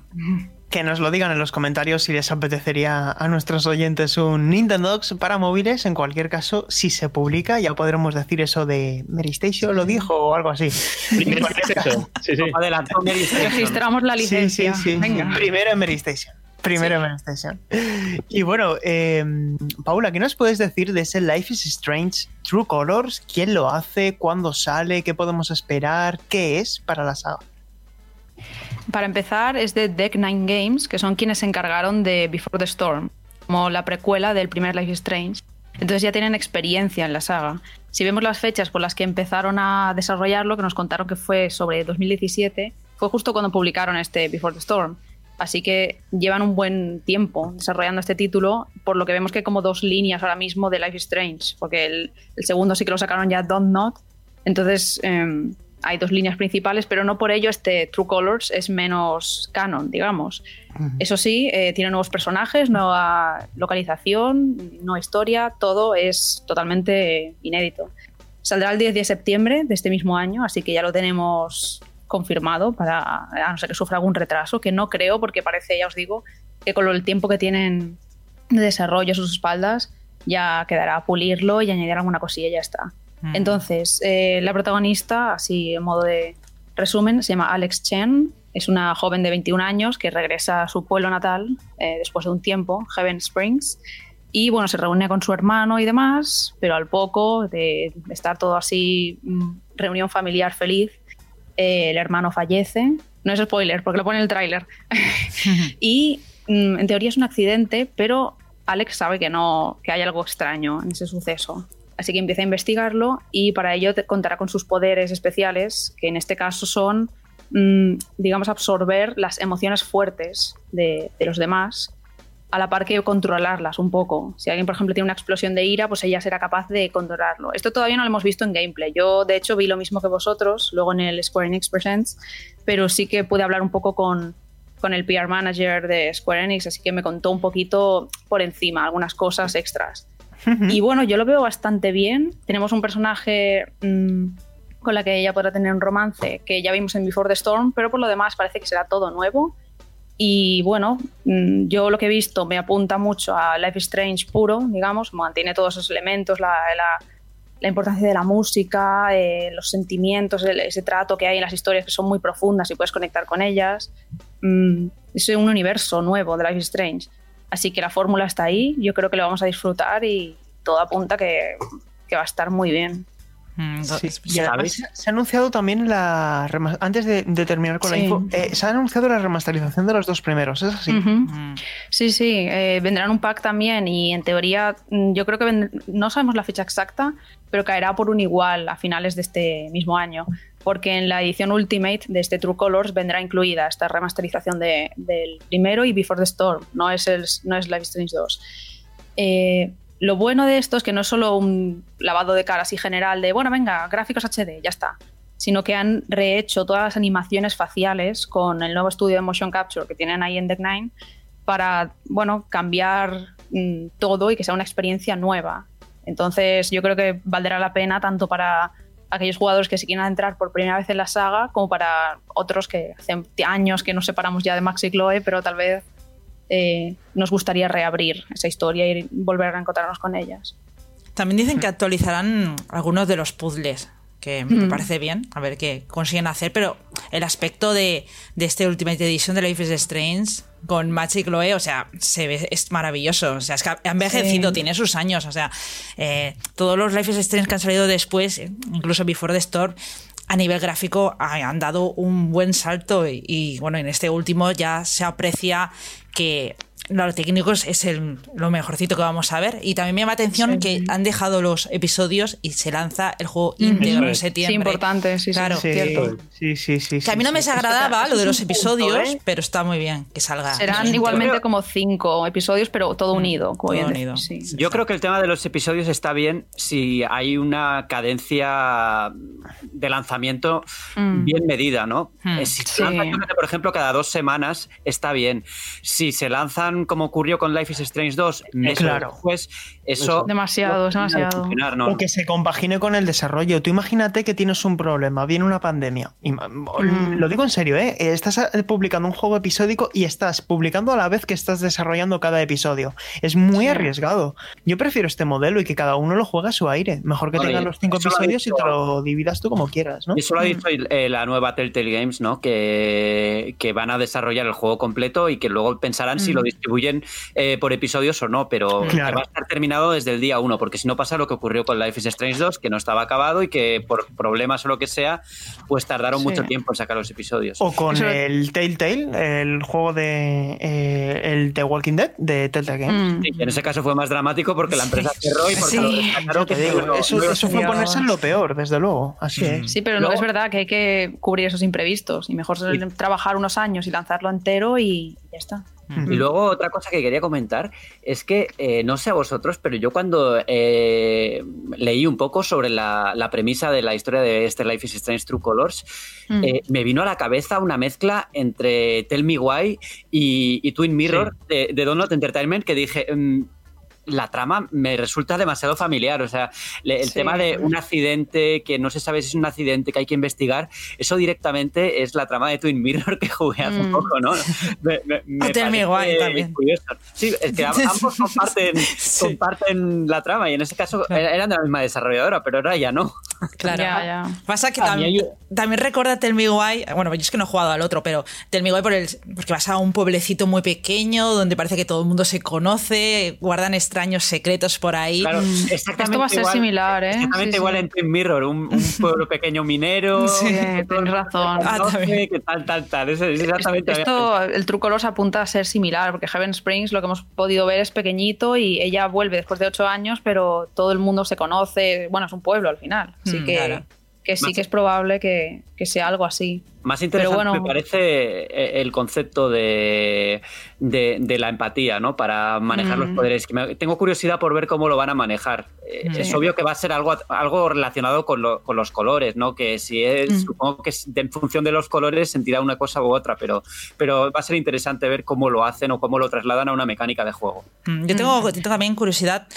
Que nos lo digan en los comentarios si les apetecería a nuestros oyentes un Nintendo para móviles. En cualquier caso, si se publica, ya podremos decir eso de Mary Station lo dijo o algo así. Primero sí, sí. Adelantó Registramos la licencia. Primero en Mary Station. Primero en Mary Station. Y bueno, eh, Paula, ¿qué nos puedes decir de ese Life is Strange True Colors? ¿Quién lo hace? ¿Cuándo sale? ¿Qué podemos esperar? ¿Qué es para la saga? Para empezar, es de Deck Nine Games, que son quienes se encargaron de Before the Storm, como la precuela del primer Life is Strange. Entonces ya tienen experiencia en la saga. Si vemos las fechas por las que empezaron a desarrollarlo, que nos contaron que fue sobre 2017, fue justo cuando publicaron este Before the Storm. Así que llevan un buen tiempo desarrollando este título, por lo que vemos que hay como dos líneas ahora mismo de Life is Strange, porque el, segundo sí que lo sacaron ya Don't Not. Entonces, em, hay dos líneas principales, pero no por ello este True Colors es menos canon, digamos. Eso sí, eh, tiene nuevos personajes, nueva localización, nueva historia, todo es totalmente inédito. Saldrá el 10 de septiembre de este mismo año, así que ya lo tenemos confirmado para, a no ser que sufra algún retraso, que no creo, porque parece, ya os digo, que con el tiempo que tienen de desarrollo a sus espaldas, ya quedará pulirlo y añadir alguna cosilla y ya está. Entonces, eh, la protagonista, así en modo de resumen, se llama Alex Chen. Es una joven de 21 años que regresa a su pueblo natal eh, después de un tiempo, Heaven Springs. Y bueno, se reúne con su hermano y demás, pero al poco de estar todo así, mm, reunión familiar feliz, eh, el hermano fallece. No es spoiler, porque lo pone en el tráiler. y mm, en teoría es un accidente, pero Alex sabe que no, que hay algo extraño en ese suceso. Así que empieza a investigarlo y para ello contará con sus poderes especiales, que en este caso son, mm, digamos, absorber las emociones fuertes de, los demás, a la par que controlarlas un poco. Si alguien, por ejemplo, tiene una explosión de ira, pues ella será capaz de controlarlo. Esto todavía no lo hemos visto en gameplay. Yo, de hecho, vi lo mismo que vosotros, luego en el Square Enix Presents, pero sí que pude hablar un poco con, con el PR manager de Square Enix, así que me contó un poquito por encima algunas cosas extras. Y bueno, yo lo veo bastante bien. Tenemos un personaje mm, con la que ella podrá tener un romance que ya vimos en Before the Storm, pero por lo demás parece que será todo nuevo. Y bueno, mm, yo lo que he visto me apunta mucho a Life is Strange puro, digamos, mantiene todos esos elementos, la, la, importancia de la música, eh, los sentimientos, ese trato que hay en las historias que son muy profundas y puedes conectar con ellas. Mm, es un universo nuevo de Life is Strange. Así que la fórmula está ahí, yo creo que lo vamos a disfrutar y todo apunta que, que va a estar muy bien. Mm, sí, se ha anunciado también la antes de, terminar con la info, eh, se ha anunciado la remasterización de los dos primeros, ¿es así? Mm. Sí, sí, eh, vendrán un pack también y en teoría mm, yo creo que no sabemos la fecha exacta, pero caerá por un igual a finales de este mismo año porque en la edición Ultimate de este True Colors vendrá incluida esta remasterización del primero y Before the Storm, no es, el, no es Life Strange 2. Eh, lo bueno de esto es que no es solo un lavado de cara así general de, bueno, venga, gráficos HD, ya está, sino que han rehecho todas las animaciones faciales con el nuevo estudio de motion capture que tienen ahí en Deck 9 para, bueno, cambiar mm, todo y que sea una experiencia nueva. Entonces yo creo que valdrá la pena tanto para aquellos jugadores que se quieran entrar por primera vez en la saga como para otros que hace años que nos separamos ya de Max y Chloe, pero tal vez eh, nos gustaría reabrir esa historia y volver a encontrarnos con ellas. También dicen que actualizarán algunos de los puzzles que me parece bien, a ver qué consiguen hacer, pero el aspecto de, de este Ultimate Edition de Life is Strange con Magic Chloe, o sea, se ve, es maravilloso, o sea, es que ha envejecido, tiene sus años, o sea, eh, todos los Life is Strange que han salido después, incluso Before the Storm, a nivel gráfico han dado un buen salto y, bueno, en este último ya se aprecia que los técnicos es el, lo mejorcito que vamos a ver. Y también me llama atención que han dejado los episodios y se lanza el juego íntegro en septiembre. Sí, importante, sí, claro. sí, cierto. Sí, sí, sí. Que a mí no me desagradaba lo de los episodios, pero está muy bien que salga. Serán igualmente como cinco episodios, pero todo unido. Todo unido. Yo creo que el tema de los episodios está bien si hay una cadencia de lanzamiento bien medida, ¿no? Si se lanzan, por ejemplo, cada dos semanas, está bien. Si se lanzan como ocurrió con Life is Strange 2 meses claro. después, eso... Demasiado, demasiado. ¿no? O que se compagine con el desarrollo. Tú imagínate que tienes un problema, viene una pandemia. Y, mm. Lo digo en serio, ¿eh? Estás eh, publicando un juego episódico y estás publicando a la vez que estás desarrollando cada episodio. Es muy sí. arriesgado. Yo prefiero este modelo y que cada uno lo juegue a su aire. Mejor que tengas los cinco episodios dicho, y te lo dividas tú como quieras, ¿no? Eso lo ha dicho eh, la nueva Telltale Games, ¿no? Que, que, van a desarrollar el juego completo y que luego pensarán mm. si lo distribuyen eh, por episodios o no, pero claro. va a estar terminado desde el día uno, porque si no pasa lo que ocurrió con Life is Strange 2, que no estaba acabado y que por problemas o lo que sea, pues tardaron sí. mucho tiempo en sacar los episodios. O con Eso... el Telltale, el juego de eh, el The Walking Dead de Telltale Games. Mm. Sí, en ese caso fue más dramático porque la empresa cerró y porque sí. lo que digo, no, eso, no eso fue ponerse en lo peor, desde luego. Así mm. es. Sí, pero Luego, no es verdad que hay que cubrir esos imprevistos y mejor trabajar unos años y lanzarlo entero y ya está. Y luego otra cosa que quería comentar es que, eh, no sé a vosotros, pero yo cuando eh, leí un poco sobre la, la, premisa de la historia de este Life is Strange True Colors, mm. eh, me vino a la cabeza una mezcla entre Tell Me Why y, y Twin Mirror sí. de, de Donut Entertainment que dije... Mmm, la trama me resulta demasiado familiar. O sea, el sí. tema de un accidente que no se sabe si es un accidente que hay que investigar, eso directamente es la trama de Twin Mirror que jugué hace mm. poco, ¿no? Me, me, me también. Curioso. Sí, es que ambos comparten, sí. comparten la trama y en ese caso claro. eran de la misma desarrolladora, pero ahora ya no. Claro. Ya, ya. Pasa que también, yo... también recuerda Tell Me Why, bueno, yo es que no he jugado al otro, pero Tell Me Why por el, porque vas a un pueblecito muy pequeño donde parece que todo el mundo se conoce, guardan extraños secretos por ahí. Claro, exactamente Esto va a ser igual, similar, ¿eh? Exactamente sí, igual sí. en Twin Mirror, un, un, pueblo pequeño minero. Sí, tienes razón. Ah, no sé, que tal, tal, tal. Es, es exactamente Esto, el truco los apunta a ser similar, porque Heaven Springs lo que hemos podido ver es pequeñito y ella vuelve después de ocho años, pero todo el mundo se conoce. Bueno, es un pueblo al final. Así mm, que. Claro que sí que es probable que, que, sea algo así. Más interesante bueno, me parece eh, el concepto de, de, de, la empatía, ¿no? Para manejar mm. los poderes. Tengo curiosidad por ver cómo lo van a manejar. Sí. Eh, es obvio que va a ser algo, algo relacionado con, lo, con los colores, ¿no? Que si es, mm. supongo que en función de los colores sentirá una cosa u otra, pero, pero va a ser interesante ver cómo lo hacen o cómo lo trasladan a una mecánica de juego. Mm, yo tengo, yo tengo también curiosidad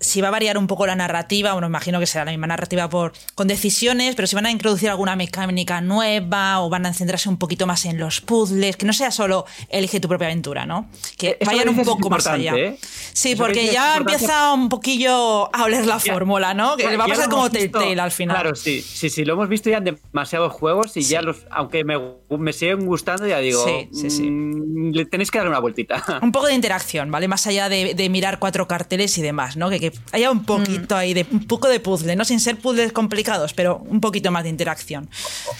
si va a variar un poco la narrativa, bueno, imagino que será la misma narrativa por, con decisiones, pero si van a introducir alguna mecánica nueva o van a centrarse un poquito más en los puzzles, que no sea solo elige tu propia aventura, ¿no? Que Eso vayan un poco más allá. ¿eh? Sí, Eso porque ya empieza un poquillo a oler la fórmula, ¿no? Que va a pasar como Telltale al final. Claro, sí, sí, sí, lo hemos visto ya en demasiados juegos y sí. ya los, aunque me, me, siguen gustando, ya digo, sí, sí, sí. Mmm, le tenéis que dar una vueltita. Un poco de interacción, ¿vale? Más allá de, de mirar cuatro carteles y demás, ¿no? Que, que haya un poquito mm. ahí, de un poco de puzzle, no sin ser puzzles complicados, pero un poquito más de interacción.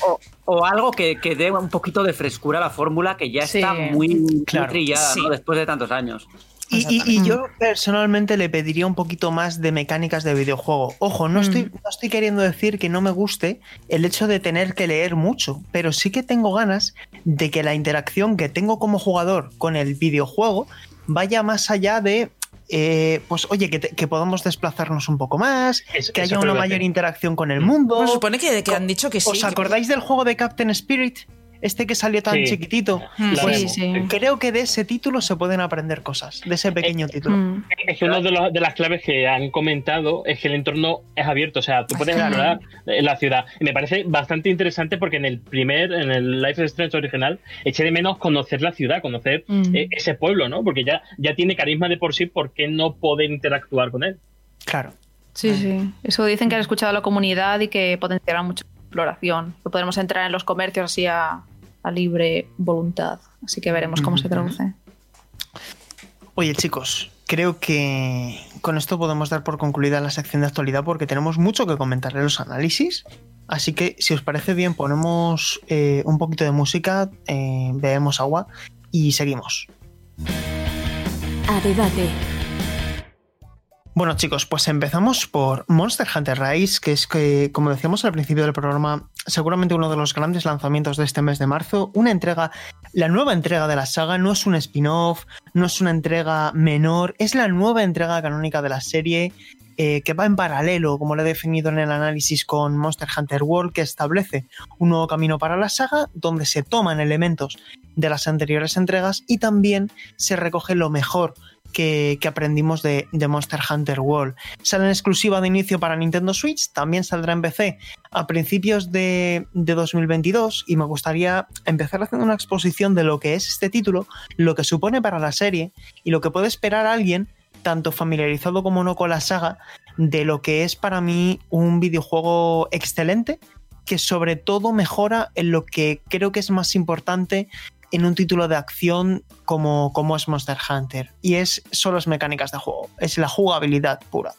O, o algo que, que, dé un poquito de frescura a la fórmula que ya sí. está muy, claro. muy trillada sí. ¿no? después de tantos años. Y, y, y, yo personalmente le pediría un poquito más de mecánicas de videojuego. Ojo, no, mm. estoy, no estoy queriendo decir que no me guste el hecho de tener que leer mucho, pero sí que tengo ganas de que la interacción que tengo como jugador con el videojuego vaya más allá de eh, pues oye, que, que, podamos desplazarnos un poco más, que haya una mayor interacción con el mm. mundo. Pues supone que, que han dicho que sí. ¿Os acordáis del juego de Captain Spirit? Este que salió tan chiquitito. Mm, pues sí, creo que de ese título se pueden aprender cosas, de ese pequeño título. Mm. Es que una de, de, las claves que han comentado es que el entorno es abierto, o sea, tú puedes explorar la ciudad. Y me parece bastante interesante porque en el primer, en el Life is Strange original, eché de menos conocer la ciudad, conocer mm. e, ese pueblo, ¿no? Porque ya, ya tiene carisma de por sí, ¿por qué no poder interactuar con él? Claro. Sí, sí. Eso dicen que han escuchado a la comunidad y que potenciará mucho exploración. Que podremos entrar en los comercios así a, a libre voluntad. Así que veremos cómo se traduce. Oye, chicos, creo que con esto podemos dar por concluida la sección de actualidad porque tenemos mucho que comentar en los análisis. Así que, si os parece bien, ponemos eh, un poquito de música, eh, bebemos agua y seguimos. A debate. Bueno chicos, pues empezamos por Monster Hunter Rise, que es que, como decíamos al principio del programa, seguramente uno de los grandes lanzamientos de este mes de marzo, una entrega, la nueva entrega de la saga, no es un spin-off, no es una entrega menor, es la nueva entrega canónica de la serie eh, que va en paralelo, como lo he definido en el análisis con Monster Hunter World, que establece un nuevo camino para la saga, donde se toman elementos de las anteriores entregas y también se recoge lo mejor que, aprendimos de, Monster Hunter World. Sale en exclusiva de inicio para Nintendo Switch, también saldrá en PC a principios de, 2022 y me gustaría empezar haciendo una exposición de lo que es este título, lo que supone para la serie y lo que puede esperar alguien tanto familiarizado como no con la saga, de lo que es para mí un videojuego excelente, que sobre todo mejora en lo que creo que es más importante en un título de acción como, como es Monster Hunter. Y es solo las mecánicas de juego, es la jugabilidad pura.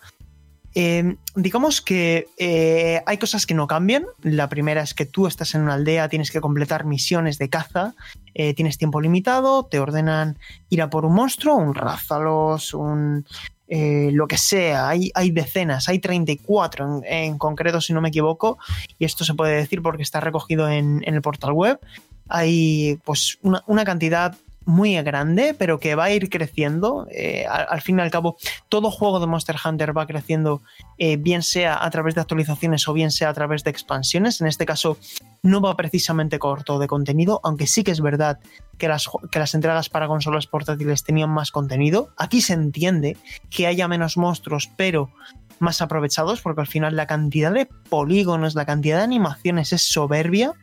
Eh, digamos que eh, hay cosas que no cambian. La primera es que tú estás en una aldea, tienes que completar misiones de caza, eh, tienes tiempo limitado, te ordenan ir a por un monstruo, un Rázalos, un... lo que sea, hay, hay, decenas, hay 34 en, en, concreto si no me equivoco, y esto se puede decir porque está recogido en el portal web, hay pues una, cantidad muy grande, pero que va a ir creciendo. Eh, al, fin y al cabo, todo juego de Monster Hunter va creciendo, eh, bien sea a través de actualizaciones o bien sea a través de expansiones. En este caso, no va precisamente corto de contenido, aunque sí que es verdad que las, que las entregas para consolas portátiles tenían más contenido. Aquí se entiende que haya menos monstruos, pero más aprovechados, porque al final la cantidad de polígonos, la cantidad de animaciones es soberbia.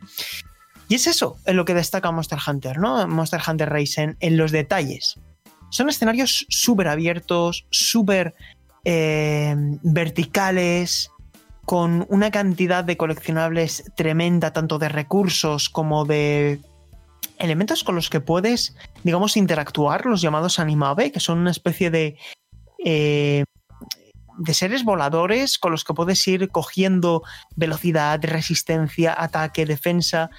Y es eso en lo que destaca Monster Hunter, ¿no? Monster Hunter Rise en, los detalles. Son escenarios súper abiertos, súper eh, verticales, con una cantidad de coleccionables tremenda, tanto de recursos como de elementos con los que puedes, digamos, interactuar, los llamados animabe, que son una especie de... Eh, de seres voladores con los que puedes ir cogiendo velocidad, resistencia, ataque, defensa.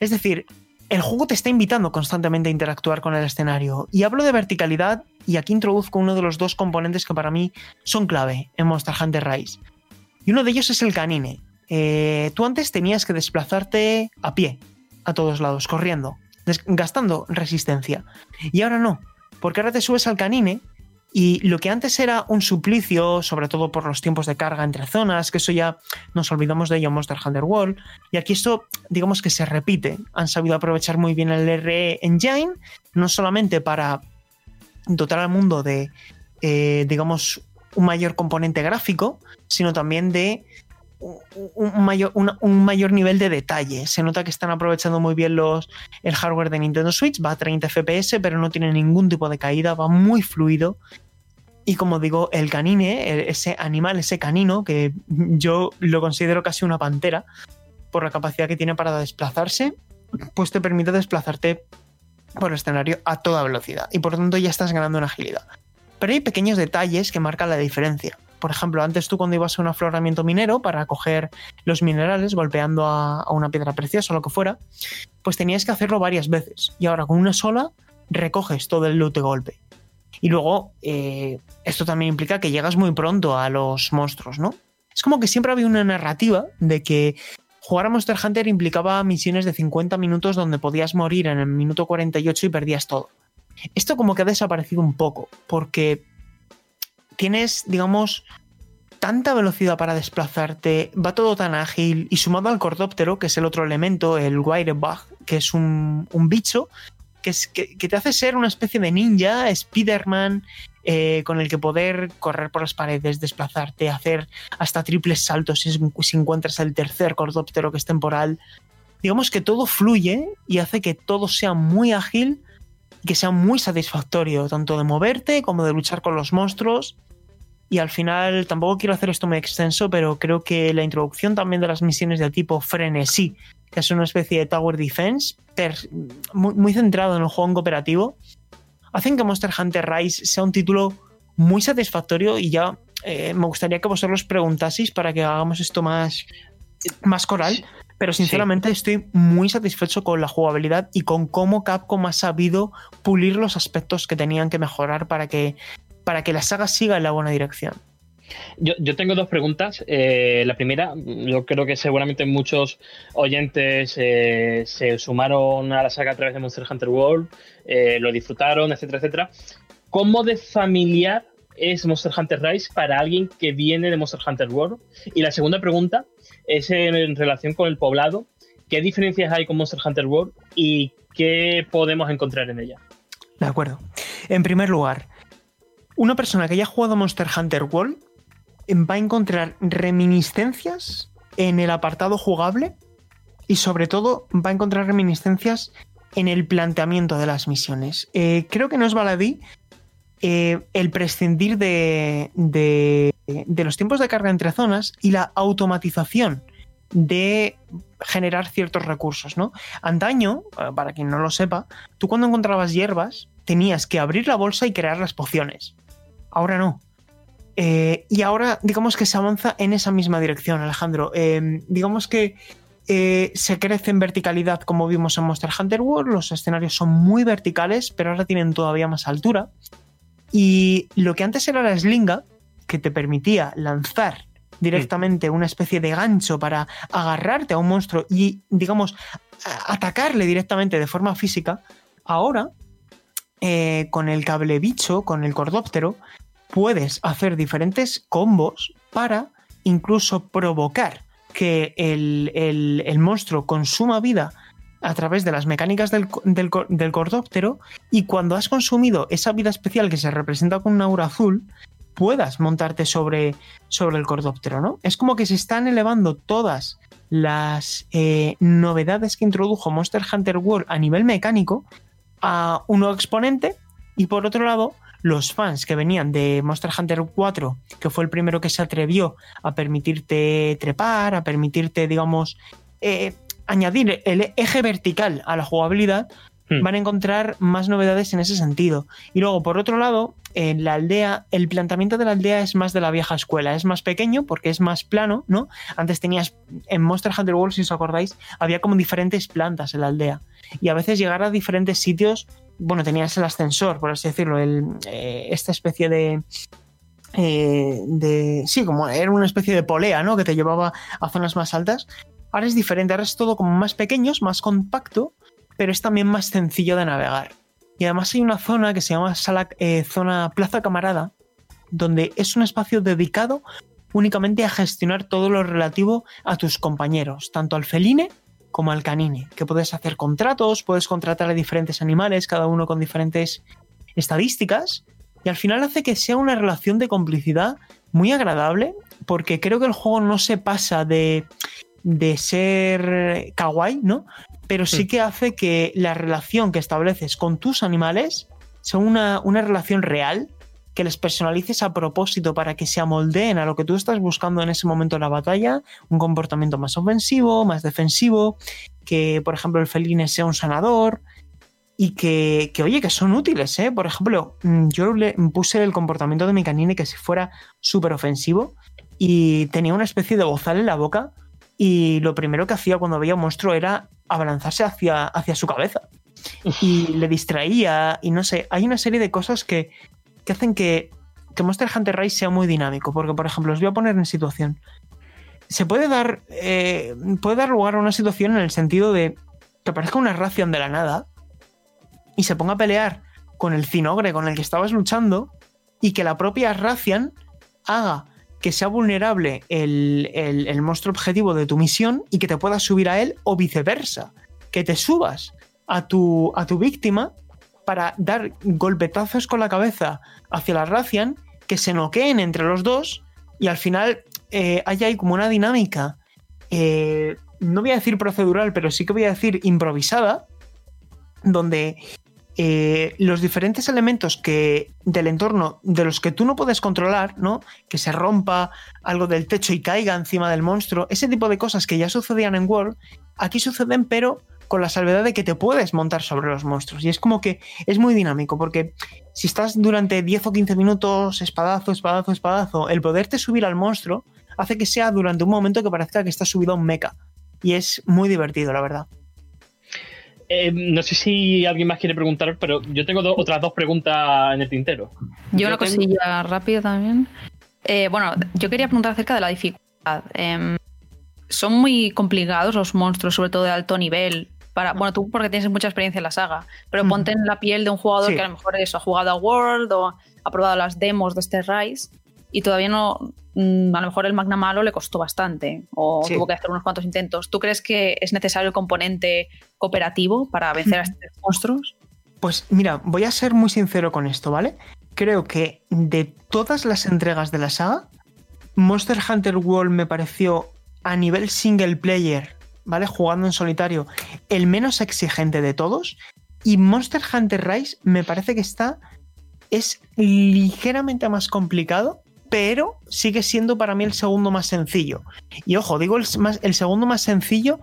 Es decir, el juego te está invitando constantemente a interactuar con el escenario. Y hablo de verticalidad y aquí introduzco uno de los dos componentes que para mí son clave en Monster Hunter Rise. Y uno de ellos es el canine. Eh, tú antes tenías que desplazarte a pie, a todos lados, corriendo, gastando resistencia. Y ahora no, porque ahora te subes al canine y lo que antes era un suplicio, sobre todo por los tiempos de carga entre zonas, que eso ya nos olvidamos de ello en Monster Hunter World, y aquí esto digamos que se repite. Han sabido aprovechar muy bien el RE Engine, no solamente para dotar al mundo de, eh, digamos, un mayor componente gráfico, sino también de un mayor, un, mayor nivel de detalle. Se nota que están aprovechando muy bien los, el hardware de Nintendo Switch, va a 30 FPS, pero no tiene ningún tipo de caída, va muy fluido. Y como digo, el canine, ese animal, ese canino, que yo lo considero casi una pantera, por la capacidad que tiene para desplazarse, pues te permite desplazarte por el escenario a toda velocidad. Y por lo tanto ya estás ganando en agilidad. Pero hay pequeños detalles que marcan la diferencia. Por ejemplo, antes tú cuando ibas a un afloramiento minero para coger los minerales golpeando a, una piedra preciosa o lo que fuera, pues tenías que hacerlo varias veces. Y ahora con una sola recoges todo el loot de golpe. Y luego, eh, esto también implica que llegas muy pronto a los monstruos, ¿no? Es como que siempre había una narrativa de que jugar a Monster Hunter implicaba misiones de 50 minutos donde podías morir en el minuto 48 y perdías todo. Esto como que ha desaparecido un poco, porque tienes, digamos, tanta velocidad para desplazarte, va todo tan ágil y sumado al cordóptero, que es el otro elemento, el Wirebug, que es un, bicho que, es, que, te hace ser una especie de ninja, Spider-Man, eh, con el que poder correr por las paredes, desplazarte, hacer hasta triples saltos si, si encuentras el tercer cordóptero que es temporal. Digamos que todo fluye y hace que todo sea muy ágil y que sea muy satisfactorio, tanto de moverte como de luchar con los monstruos. Y al final, tampoco quiero hacer esto muy extenso, pero creo que la introducción también de las misiones de tipo frenesí, que es una especie de Tower Defense, muy, muy centrado en el juego en cooperativo, hacen que Monster Hunter Rise sea un título muy satisfactorio y ya eh, me gustaría que vosotros preguntaseis para que hagamos esto más, más coral. Pero sinceramente sí. estoy muy satisfecho con la jugabilidad y con cómo Capcom ha sabido pulir los aspectos que tenían que mejorar para que, para que la saga siga en la buena dirección. Yo, yo, tengo dos preguntas. Eh, la primera, yo creo que seguramente muchos oyentes eh, se sumaron a la saga a través de Monster Hunter World, eh, lo disfrutaron, etcétera, etcétera. ¿Cómo de familiar es Monster Hunter Rise para alguien que viene de Monster Hunter World? Y la segunda pregunta es en relación con el poblado. ¿Qué diferencias hay con Monster Hunter World y qué podemos encontrar en ella? De acuerdo. En primer lugar, una persona que haya jugado Monster Hunter World va a encontrar reminiscencias en el apartado jugable y sobre todo va a encontrar reminiscencias en el planteamiento de las misiones. Eh, creo que no es baladí eh, el prescindir de, de, de, los tiempos de carga entre zonas y la automatización de generar ciertos recursos, ¿no? Antaño, eh, para quien no lo sepa, tú cuando encontrabas hierbas tenías que abrir la bolsa y crear las pociones. Ahora no. Eh, y ahora, digamos que se avanza en esa misma dirección, Alejandro. Eh, digamos que eh, se crece en verticalidad, como vimos en Monster Hunter World. Los escenarios son muy verticales, pero ahora tienen todavía más altura. Y lo que antes era la slinga, que te permitía lanzar directamente una especie de gancho para agarrarte a un monstruo y, digamos, atacarle directamente de forma física, ahora, con el cable bicho, con el cordóptero, puedes hacer diferentes combos para incluso provocar que el, el, el monstruo consuma vida a través de las mecánicas del, del, del, cordóptero y cuando has consumido esa vida especial que se representa con un aura azul, puedas montarte sobre, sobre el cordóptero, ¿no? Es como que se están elevando todas las eh, novedades que introdujo Monster Hunter World a nivel mecánico a un nuevo exponente y por otro lado los fans que venían de Monster Hunter 4, que fue el primero que se atrevió a permitirte trepar, a permitirte, digamos, eh, añadir el eje vertical a la jugabilidad, hmm. van a encontrar más novedades en ese sentido. Y luego, por otro lado, en la aldea, el planteamiento de la aldea es más de la vieja escuela, es más pequeño porque es más plano, ¿no? Antes tenías, en Monster Hunter World, si os acordáis, había como diferentes plantas en la aldea. Y a veces llegar a diferentes sitios bueno, tenías el ascensor, por así decirlo, el, eh, esta especie de, eh, de... Sí, como era una especie de polea, ¿no? Que te llevaba a zonas más altas. Ahora es diferente, ahora es todo como más pequeños, más compacto, pero es también más sencillo de navegar. Y además hay una zona que se llama sala, eh, zona Plaza Camarada, donde es un espacio dedicado únicamente a gestionar todo lo relativo a tus compañeros, tanto al feline como al canine, que puedes hacer contratos, puedes contratar a diferentes animales, cada uno con diferentes estadísticas, y al final hace que sea una relación de complicidad muy agradable, porque creo que el juego no se pasa de, de ser kawaii, ¿no? Pero sí que hace que la relación que estableces con tus animales sea una, una relación real, que les personalices a propósito para que se amoldeen a lo que tú estás buscando en ese momento de la batalla, un comportamiento más ofensivo, más defensivo, que por ejemplo el feline sea un sanador y que, que oye, que son útiles, ¿eh? Por ejemplo, mm, yo le puse el comportamiento de mi canine que si fuera súper ofensivo y tenía una especie de bozal en la boca y lo primero que hacía cuando veía un monstruo era abalanzarse hacia, hacia su cabeza y le distraía y no sé, hay una serie de cosas que que hacen que, que Monster Hunter Rise sea muy dinámico. Porque, por ejemplo, os voy a poner en situación. Se puede dar, eh, puede dar lugar a una situación en el sentido de que aparezca una ración de la nada y se ponga a pelear con el cinogre con el que estabas luchando y que la propia Racian haga que sea vulnerable el, el, monstruo objetivo de tu misión y que te puedas subir a él o viceversa, que te subas a tu, a tu víctima para dar golpetazos con la cabeza hacia la Racian, que se noqueen entre los dos y al final eh, hay ahí como una dinámica, eh, no voy a decir procedural, pero sí que voy a decir improvisada, donde eh, los diferentes elementos que del entorno de los que tú no puedes controlar, ¿no? Que se rompa algo del techo y caiga encima del monstruo, ese tipo de cosas que ya sucedían en World, aquí suceden, pero con la salvedad de que te puedes montar sobre los monstruos. Y es como que es muy dinámico, porque si estás durante 10 o 15 minutos, espadazo, espadazo, espadazo, el poderte subir al monstruo hace que sea durante un momento que parezca que estás subido a un mecha. Y es muy divertido, la verdad. Eh, no sé si alguien más quiere preguntar, pero yo tengo otras dos preguntas en el tintero. Yo, una cosilla rápida también. Eh, bueno, yo quería preguntar acerca de la dificultad. Em, son muy complicados los monstruos, sobre todo de alto nivel. Para, bueno, tú porque tienes mucha experiencia en la saga, pero ponte en la piel de un jugador que a lo mejor eso, ha jugado a World o ha probado las demos de este Rise y todavía no, a lo mejor el Magna Malo le costó bastante o tuvo que hacer unos cuantos intentos. ¿Tú crees que es necesario el componente cooperativo para vencer a estos monstruos? Pues mira, voy a ser muy sincero con esto, ¿vale? Creo que de todas las entregas de la saga, Monster Hunter World me pareció a nivel single player, ¿vale? Jugando en solitario, el menos exigente de todos. Y Monster Hunter Rise me parece que está. es ligeramente más complicado, pero sigue siendo para mí el segundo más sencillo. Y ojo, digo el, segundo más sencillo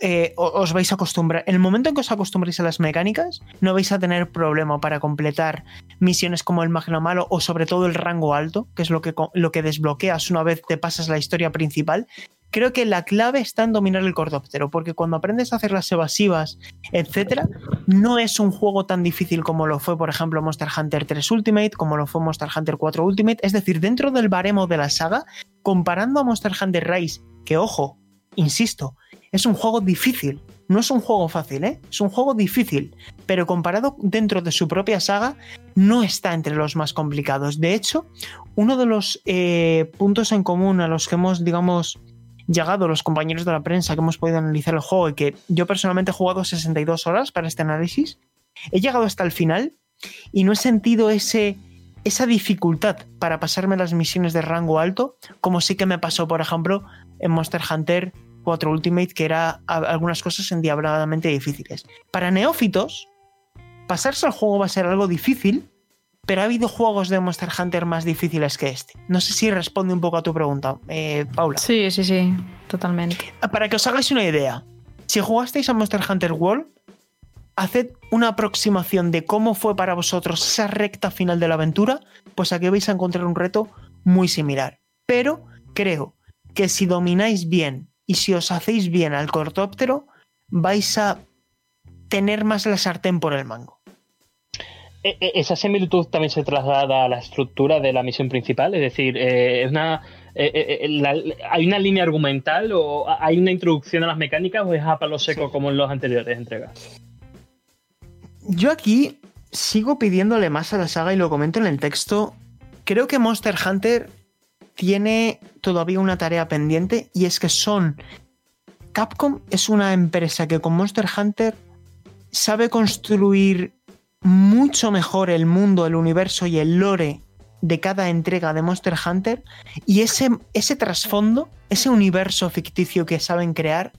eh, os vais a acostumbrar. En el momento en que os acostumbréis a las mecánicas, no vais a tener problema para completar misiones como el Magna Malo o sobre todo el rango alto, que es lo que, lo que desbloqueas una vez te pasas la historia principal. Creo que la clave está en dominar el cordóptero, porque cuando aprendes a hacer las evasivas, etcétera, no es un juego tan difícil como lo fue, por ejemplo, Monster Hunter 3 Ultimate, como lo fue Monster Hunter 4 Ultimate. Es decir, dentro del baremo de la saga, comparando a Monster Hunter Rise, que ojo, insisto, es un juego difícil. No es un juego fácil, ¿eh? Es un juego difícil, pero comparado dentro de su propia saga, no está entre los más complicados. De hecho, uno de los eh, puntos en común a los que hemos, digamos, llegado los compañeros de la prensa, que hemos podido analizar el juego y que yo personalmente he jugado 62 horas para este análisis, he llegado hasta el final y no he sentido ese, esa dificultad para pasarme las misiones de rango alto, como sí que me pasó, por ejemplo, en Monster Hunter 4 Ultimate, que era algunas cosas endiabladamente difíciles. Para neófitos, pasarse al juego va a ser algo difícil, pero ha habido juegos de Monster Hunter más difíciles que este. No sé si responde un poco a tu pregunta, eh, Paula. Sí, sí, sí, totalmente. Para que os hagáis una idea, si jugasteis a Monster Hunter World, haced una aproximación de cómo fue para vosotros esa recta final de la aventura, pues aquí vais a encontrar un reto muy similar. Pero creo que si domináis bien y si os hacéis bien al cortóptero, vais a tener más la sartén por el mango. E, e, esa similitud también se traslada a la estructura de la misión principal, es decir, eh, es una, eh, eh, ¿hay una línea argumental o hay una introducción a las mecánicas o es a palo seco como en los anteriores entregas? Yo aquí sigo pidiéndole más a la saga y lo comento en el texto. Creo que Monster Hunter tiene todavía una tarea pendiente y es que son... Capcom es una empresa que con Monster Hunter sabe construir mucho mejor el mundo, el universo y el lore de cada entrega de Monster Hunter y ese, ese trasfondo, ese universo ficticio que saben crear,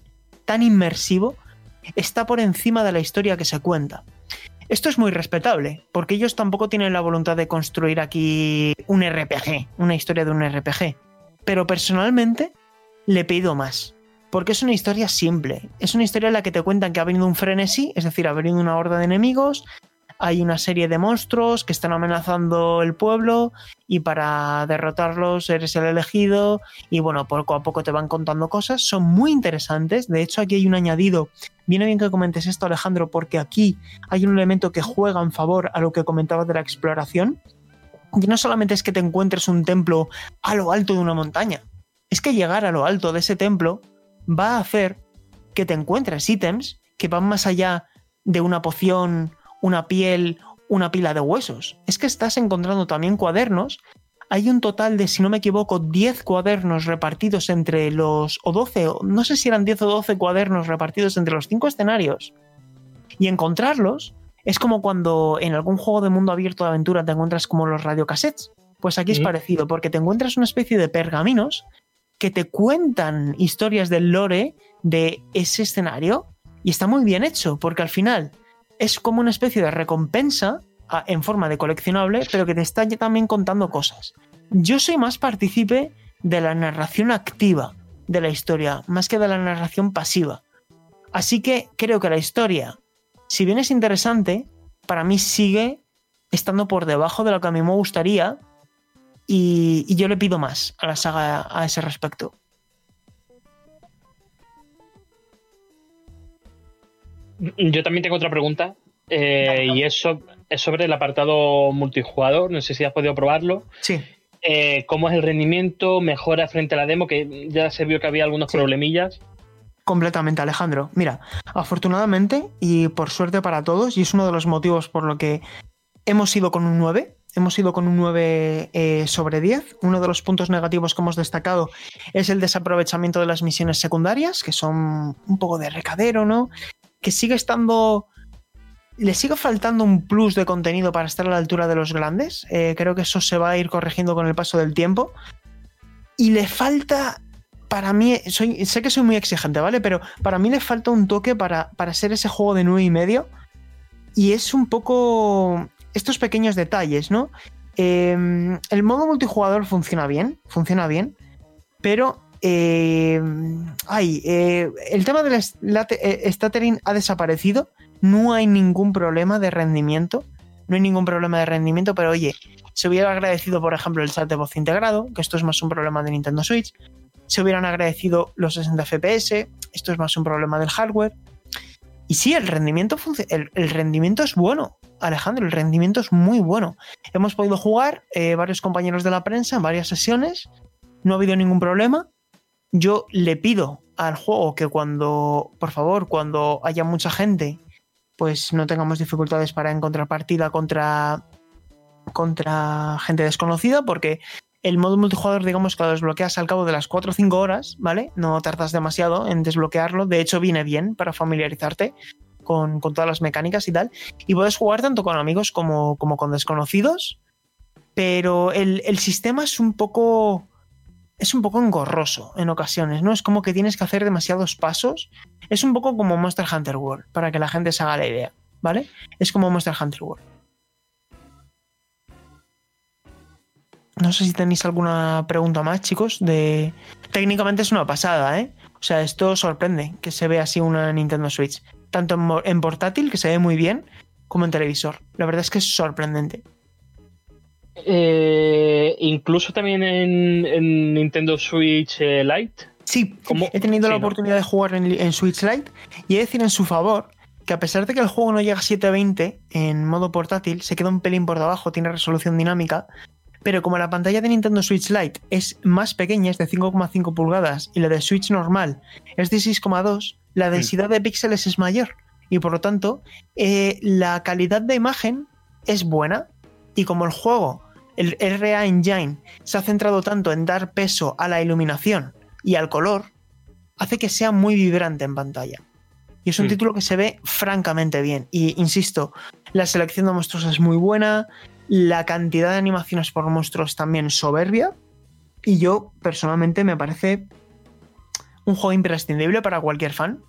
tan inmersivo, está por encima de la historia que se cuenta. Esto es muy respetable, porque ellos tampoco tienen la voluntad de construir aquí un RPG, una historia de un RPG. Pero personalmente le pido más, porque es una historia simple. Es una historia en la que te cuentan que ha venido un frenesí, es decir, ha venido una horda de enemigos, hay una serie de monstruos que están amenazando el pueblo y para derrotarlos eres el elegido. Y bueno, poco a poco te van contando cosas, son muy interesantes, de hecho aquí hay un añadido, viene bien que comentes esto Alejandro porque aquí hay un elemento que juega en favor a lo que comentabas de la exploración, y no solamente es que te encuentres un templo a lo alto de una montaña, es que llegar a lo alto de ese templo va a hacer que te encuentres ítems que van más allá de una poción una piel una pila de huesos, es que estás encontrando también cuadernos. Hay un total de, si no me equivoco, 10 cuadernos repartidos entre los, o 12, no sé si eran 10 o 12 cuadernos repartidos entre los 5 escenarios. Y encontrarlos es como cuando en algún juego de mundo abierto de aventura te encuentras como los radiocassettes. Pues aquí es parecido, porque te encuentras una especie de pergaminos que te cuentan historias del lore de ese escenario y está muy bien hecho, porque al final es como una especie de recompensa en forma de coleccionable, pero que te está también contando cosas. Yo soy más partícipe de la narración activa de la historia, más que de la narración pasiva. Así que creo que la historia, si bien es interesante, para mí sigue estando por debajo de lo que a mí me gustaría y, yo le pido más a la saga a ese respecto. Yo también tengo otra pregunta eh, y es sobre el apartado multijugador. No sé si has podido probarlo. Sí. Eh, ¿Cómo es el rendimiento? ¿Mejora frente a la demo? Que ya se vio que había algunos problemillas. Completamente, Alejandro. Mira, afortunadamente y por suerte para todos, y es uno de los motivos por lo que hemos ido con un 9, hemos ido con un 9 eh, sobre 10. Uno de los puntos negativos que hemos destacado es el desaprovechamiento de las misiones secundarias, que son un poco de recadero, ¿no? Que sigue estando... Le sigue faltando un plus de contenido para estar a la altura de los grandes. Eh, creo que eso se va a ir corrigiendo con el paso del tiempo. Y le falta para mí, sé que soy muy exigente, ¿vale? Pero para mí le falta un toque para, para ser ese juego de 9 y medio. Y es un poco estos pequeños detalles, ¿no? Em, el modo multijugador funciona bien, funciona bien, pero em, ay, eh, el tema del eh, stuttering ha desaparecido, no hay ningún problema de rendimiento, no hay ningún problema de rendimiento, pero oye, se hubiera agradecido, por ejemplo, el chat de voz integrado, que esto es más un problema de Nintendo Switch, se hubieran agradecido los 60 FPS, esto es más un problema del hardware. Y sí, el rendimiento, el rendimiento es bueno, Alejandro, el rendimiento es muy bueno. Hemos podido jugar eh, varios compañeros de la prensa en varias sesiones, no ha habido ningún problema. Yo le pido al juego que cuando, por favor, cuando haya mucha gente, pues no tengamos dificultades para encontrar partida contra, contra gente desconocida, porque el modo multijugador, digamos que lo desbloqueas al cabo de las 4 o 5 horas, ¿vale? No tardas demasiado en desbloquearlo. De hecho, viene bien para familiarizarte con, todas las mecánicas y tal. Y puedes jugar tanto con amigos como, como con desconocidos. Pero el, sistema es un poco. Es un poco engorroso en ocasiones, ¿no? Es como que tienes que hacer demasiados pasos. Es un poco como Monster Hunter World, para que la gente se haga la idea, ¿vale? Es como Monster Hunter World. No sé si tenéis alguna pregunta más, chicos. De... Técnicamente es una pasada, ¿eh? O sea, esto sorprende que se vea así una Nintendo Switch tanto en, portátil, que se ve muy bien, como en televisor. La verdad es que es sorprendente. Eh, incluso también en, Nintendo Switch eh, Lite. Sí, he tenido la oportunidad de jugar en, Switch Lite y he de decir en su favor que a pesar de que el juego no llega a 720 en modo portátil, se queda un pelín por debajo, tiene resolución dinámica, pero como la pantalla de Nintendo Switch Lite es más pequeña, es de 5,5 pulgadas, y la de Switch normal es de 6,2, la densidad de píxeles es mayor y por lo tanto eh, la calidad de imagen es buena y como el juego, el RA Engine, se ha centrado tanto en dar peso a la iluminación y al color, hace que sea muy vibrante en pantalla. Y es un título que se ve francamente bien. Y insisto, la selección de monstruos es muy buena, la cantidad de animaciones por monstruos también soberbia. Y yo personalmente me parece un juego imprescindible para cualquier fan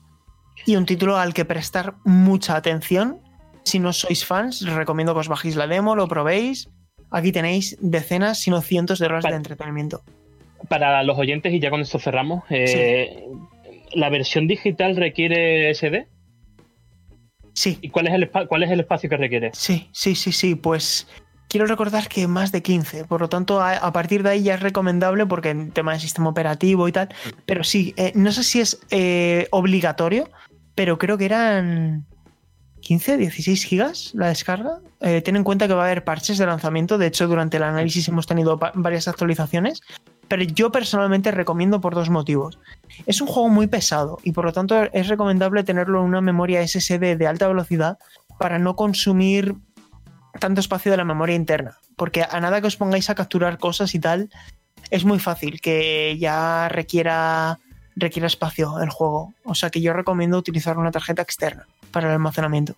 y un título al que prestar mucha atención. Si no sois fans, recomiendo que os bajéis la demo, lo probéis. Aquí tenéis decenas, si no cientos de horas de entretenimiento. Para los oyentes, y ya con esto cerramos, eh, ¿la versión digital requiere SD? Sí. ¿Y cuál es, el, cuál es el espacio que requiere? Sí, sí, sí, sí. Pues quiero recordar que más de 15. Por lo tanto, a, partir de ahí ya es recomendable porque en tema de sistema operativo y tal. Pero sí, eh, no sé si es eh, obligatorio, pero creo que eran 15, 16 gigas la descarga. Eh, ten en cuenta que va a haber parches de lanzamiento. De hecho, durante el análisis hemos tenido varias actualizaciones. Pero yo personalmente recomiendo por dos motivos. Es un juego muy pesado y por lo tanto es recomendable tenerlo en una memoria SSD de alta velocidad para no consumir tanto espacio de la memoria interna, porque a nada que os pongáis a capturar cosas y tal, es muy fácil que ya requiera, requiera espacio el juego. O sea que yo recomiendo utilizar una tarjeta externa para el almacenamiento.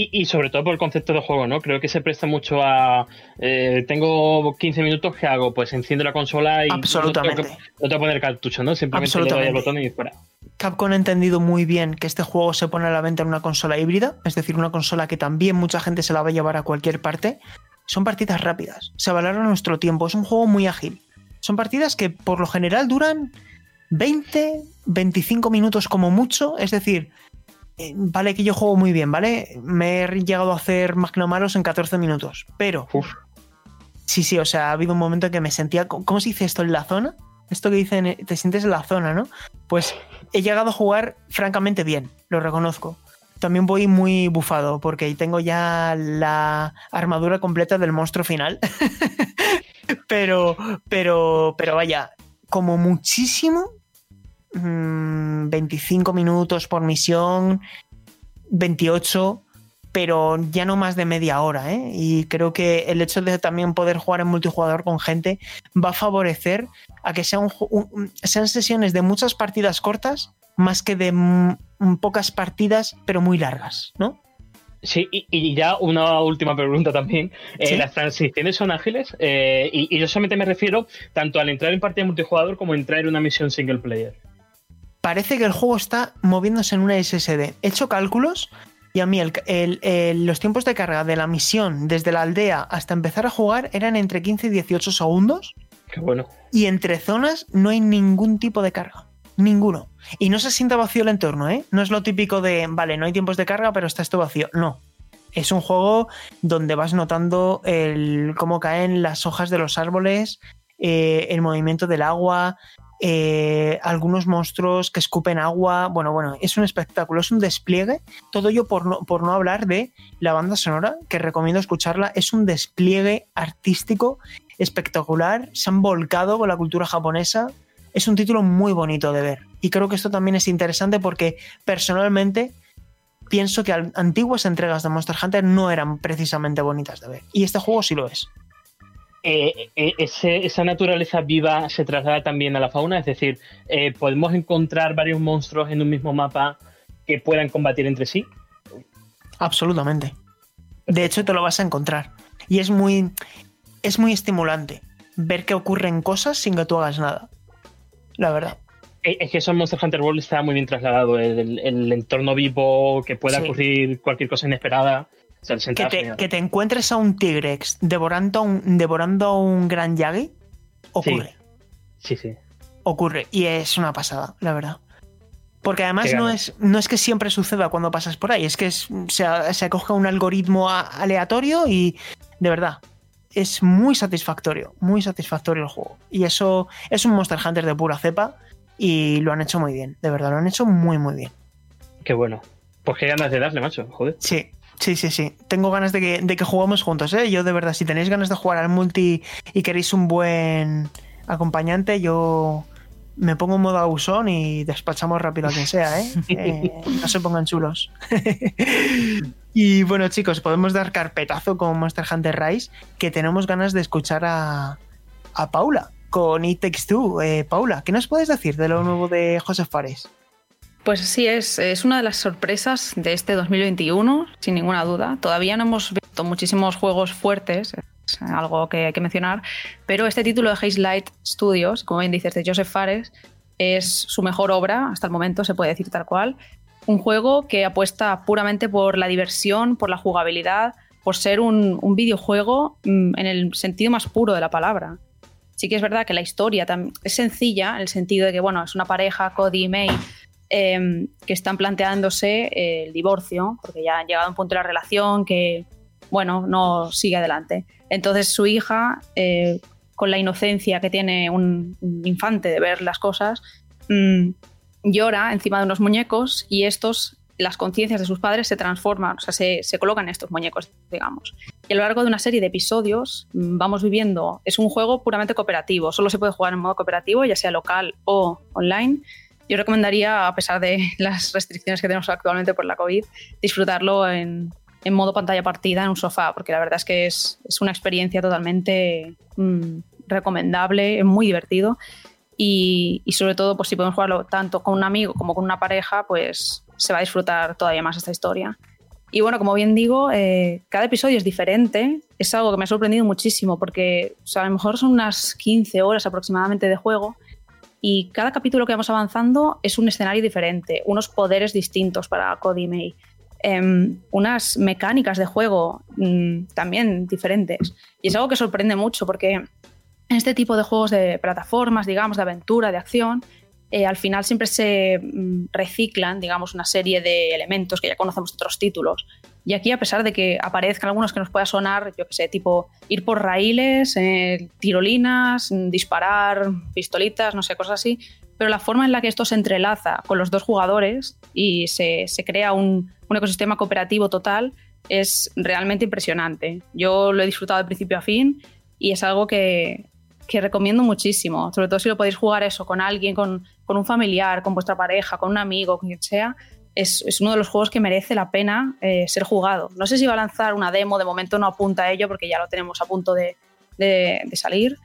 Y, sobre todo por el concepto de juego, ¿no? Creo que se presta mucho a. Eh, tengo 15 minutos, ¿qué hago? Pues enciendo la consola y. Absolutamente. No tengo, que, poner cartucho, ¿no? Simplemente le doy el botón y fuera. Capcom ha entendido muy bien que este juego se pone a la venta en una consola híbrida, es decir, una consola que también mucha gente se la va a llevar a cualquier parte. Son partidas rápidas, se valora nuestro tiempo, es un juego muy ágil. Son partidas que por lo general duran 20, 25 minutos como mucho, es decir, eh, vale que yo juego muy bien, ¿vale? Me he llegado a hacer Magnamaros en 14 minutos, pero... Sí, sí, o sea, ha habido un momento en que me sentía... ¿Cómo se dice esto? ¿En la zona? Esto que dicen, eh, te sientes en la zona, ¿no? Pues he llegado a jugar francamente bien, lo reconozco. También voy muy bufado porque tengo ya la armadura completa del monstruo final. pero, pero, pero vaya, como muchísimo, 25 mm, minutos por misión, 28, pero ya no más de media hora. ¿eh? Y creo que el hecho de también poder jugar en multijugador con gente va a favorecer a que sean sesiones de muchas partidas cortas más que de pocas partidas, pero muy largas, ¿no? Sí, y, ya una última pregunta también. Eh, ¿Las transiciones son ágiles? Eh, y, y, yo solamente me refiero tanto al entrar en partida multijugador como entrar en una misión single player parece que el juego está moviéndose en una SSD. He hecho cálculos y a mí los tiempos de carga de la misión desde la aldea hasta empezar a jugar eran entre 15 y 18 segundos. Qué bueno. Y entre zonas no hay ningún tipo de carga. Ninguno. Y no se sienta vacío el entorno, ¿eh? No es lo típico de, vale, no hay tiempos de carga, pero está esto vacío. No. Es un juego donde vas notando el, cómo caen las hojas de los árboles, eh, el movimiento del agua, eh, algunos monstruos que escupen agua. Bueno, bueno, es un espectáculo, es un despliegue. Todo ello por no, por no hablar de la banda sonora, que recomiendo escucharla. Es un despliegue artístico espectacular. Se han volcado con la cultura japonesa. Es un título muy bonito de ver. Y creo que esto también es interesante porque personalmente pienso que antiguas entregas de Monster Hunter no eran precisamente bonitas de ver. Y este juego sí lo es. Eh, eh, esa naturaleza viva se traslada también a la fauna, es decir, eh, podemos encontrar varios monstruos en un mismo mapa que puedan combatir entre sí. Absolutamente. De hecho, te lo vas a encontrar. Y es muy, es muy estimulante ver que ocurren cosas sin que tú hagas nada. La verdad. Es que eso en Monster Hunter World está muy bien trasladado. El, entorno vivo, que pueda ocurrir cualquier cosa inesperada que, te, encuentres a un Tigrex devorando a un, devorando un gran Yagi, ocurre. Sí. sí, Ocurre. Y es una pasada, la verdad. Porque además no es, no es que siempre suceda cuando pasas por ahí, es que se, se acoge un algoritmo aleatorio y de verdad, es muy satisfactorio, muy satisfactorio el juego. Y eso es un Monster Hunter de pura cepa y lo han hecho muy bien, de verdad, lo han hecho muy, muy bien. Qué bueno. Pues qué ganas de darle, macho, joder. Sí, Sí, sí, sí. Tengo ganas de que, de que juguemos juntos, ¿eh? Yo de verdad, si tenéis ganas de jugar al multi y queréis un buen acompañante, yo me pongo en modo abusón y despachamos rápido a quien sea, ¿eh? eh no se pongan chulos. y bueno, chicos, podemos dar carpetazo con Monster Hunter Rise, que tenemos ganas de escuchar a, a Paula con It Takes Two. Eh, Paula, ¿qué nos puedes decir de lo nuevo de José Fares? Pues sí, es, es una de las sorpresas de este 2021, sin ninguna duda. Todavía no hemos visto muchísimos juegos fuertes, es algo que hay que mencionar, pero este título de Haze Light Studios, como bien dices, de Joseph Fares, es su mejor obra hasta el momento, se puede decir tal cual. Un juego que apuesta puramente por la diversión, por la jugabilidad, por ser un, videojuego mm, en el sentido más puro de la palabra. Sí que es verdad que la historia es sencilla, en el sentido de que, bueno, es una pareja, Cody y May, Em, que están planteándose el divorcio, porque ya han llegado a un punto de la relación que, bueno, no sigue adelante. Entonces su hija, eh, con la inocencia que tiene un, infante de ver las cosas, mm, llora encima de unos muñecos y estos, las conciencias de sus padres se transforman, o sea, se, se, colocan estos muñecos, digamos. Y a lo largo de una serie de episodios mm, vamos viviendo, es un juego puramente cooperativo, solo se puede jugar en modo cooperativo, ya sea local o online yo recomendaría, a pesar de las restricciones que tenemos actualmente por la COVID, disfrutarlo en, en modo pantalla partida en un sofá, porque la verdad es que es, es una experiencia totalmente mm, recomendable, es muy divertido. Y, y, sobre todo, pues si podemos jugarlo tanto con un amigo como con una pareja, pues se va a disfrutar todavía más esta historia. Y bueno, como bien digo, eh, cada episodio es diferente. Es algo que me ha sorprendido muchísimo porque a lo mejor son unas 15 horas aproximadamente de juego y cada capítulo que vamos avanzando es un escenario diferente, unos poderes distintos para Cody May, em, unas mecánicas de juego mm, también diferentes. Y es algo que sorprende mucho porque en este tipo de juegos de plataformas, digamos, de aventura, de acción, eh, al final siempre se mm, reciclan, digamos, una serie de elementos que ya conocemos de otros títulos. Y aquí, a pesar de que aparezcan algunos que nos pueda sonar, yo que sé, tipo ir por raíles, eh, tirolinas, mm, disparar, pistolitas, no sé, cosas así, pero la forma en la que esto se entrelaza con los dos jugadores y se, se crea un, un ecosistema cooperativo total es realmente impresionante. Yo lo he disfrutado de principio a fin y es algo que, que recomiendo muchísimo, sobre todo si lo podéis jugar eso con alguien, con, con un familiar, con vuestra pareja, con un amigo, con quien sea. Es, es uno de los juegos que merece la pena eh, ser jugado. No sé si va a lanzar una demo, de momento no apunta a ello porque ya lo tenemos a punto de, de, salir.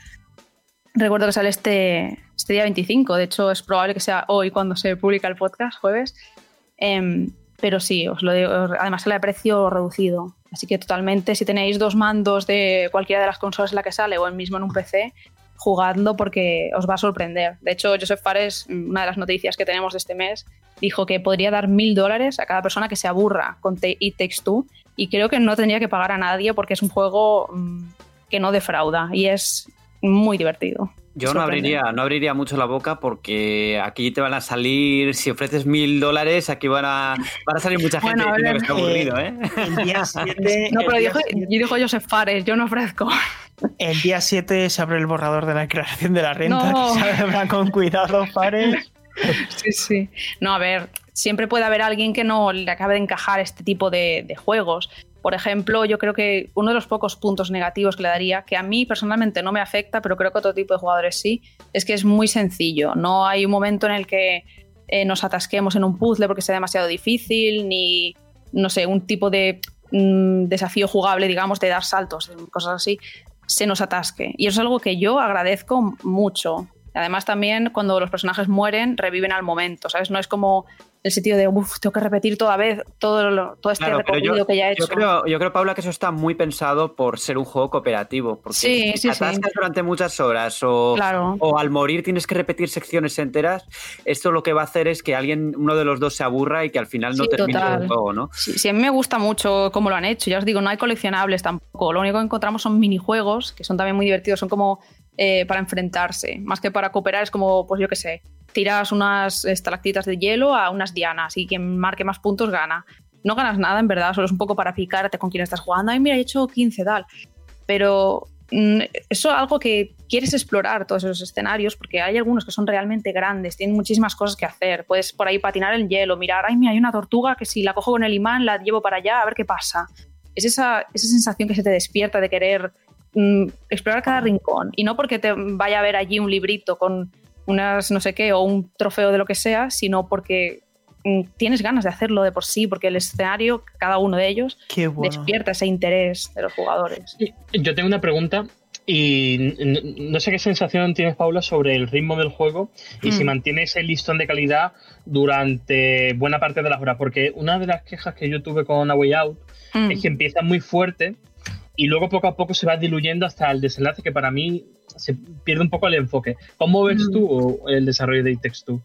Recuerdo que sale este, este, día 25, de hecho es probable que sea hoy cuando se publica el podcast, jueves. Eh, pero sí, os lo digo, además sale a precio reducido. Así que totalmente, si tenéis dos mandos de cualquiera de las consolas en la que sale o el mismo en un PC, jugadlo porque os va a sorprender. De hecho, Joseph Fares, una de las noticias que tenemos de este mes, dijo que podría dar mil dólares a cada persona que se aburra con It Takes Two y creo que no tendría que pagar a nadie porque es un juego mm, que no defrauda y es muy divertido. Yo no abriría, no abriría mucho la boca porque aquí te van a salir, si ofreces mil dólares, aquí van a, van a salir mucha gente bueno, que está aburrido, ¿eh? El día 7, no, pero dijo, yo dijo Joseph Fares, yo no ofrezco. El día 7 se abre el borrador de la declaración de la renta, no. que con cuidado, Fares. Sí, sí. No, a ver, siempre puede haber alguien que no le acabe de encajar este tipo de, de juegos. Por ejemplo, yo creo que uno de los pocos puntos negativos que le daría, que a mí personalmente no me afecta, pero creo que a otro tipo de jugadores sí, es que es muy sencillo. No hay un momento en el que eh, nos atasquemos en un puzzle porque sea demasiado difícil, ni, no sé, un tipo de mm, desafío jugable, digamos, de dar saltos, cosas así, se nos atasque. Y eso es algo que yo agradezco mucho. Además, también cuando los personajes mueren, reviven al momento, ¿sabes? No es como el sentido de, uff, tengo que repetir toda vez todo, lo, todo este claro, recorrido yo, que ya he hecho. Yo creo, yo creo, Paula, que eso está muy pensado por ser un juego cooperativo. Porque sí, si sí, atascas sí. durante muchas horas o, claro. o, al morir tienes que repetir secciones enteras, esto lo que va a hacer es que alguien, uno de los dos se aburra y que al final no termine total. el juego, ¿no? Sí, sí, a mí me gusta mucho cómo lo han hecho. Ya os digo, no hay coleccionables tampoco. Lo único que encontramos son minijuegos, que son también muy divertidos, son como eh, para enfrentarse, más que para cooperar, es como, pues yo qué sé, tiras unas estalactitas de hielo a unas dianas y quien marque más puntos gana. No ganas nada, en verdad, solo es un poco para picarte con quien estás jugando. Ay, mira, he hecho 15 tal. Pero mm, eso es algo que quieres explorar todos esos escenarios porque hay algunos que son realmente grandes, tienen muchísimas cosas que hacer. Puedes por ahí patinar el hielo, mirar, ay, mira, hay una tortuga que si la cojo con el imán la llevo para allá a ver qué pasa. Es esa, esa sensación que se te despierta de querer mm, explorar cada rincón. Y no porque te vaya a ver allí un librito con unas no sé qué o un trofeo de lo que sea, sino porque mm, tienes ganas de hacerlo de por sí, porque el escenario, cada uno de ellos, bueno. despierta ese interés de los jugadores. Yo tengo una pregunta y no sé qué sensación tienes, Paula, sobre el ritmo del juego y mm. si mantiene ese listón de calidad durante buena parte de las horas, porque una de las quejas que yo tuve con A Way Out mm. es que empieza muy fuerte y luego poco a poco se va diluyendo hasta el desenlace que para mí se pierde un poco el enfoque. ¿Cómo ves tú el desarrollo de It Takes Two?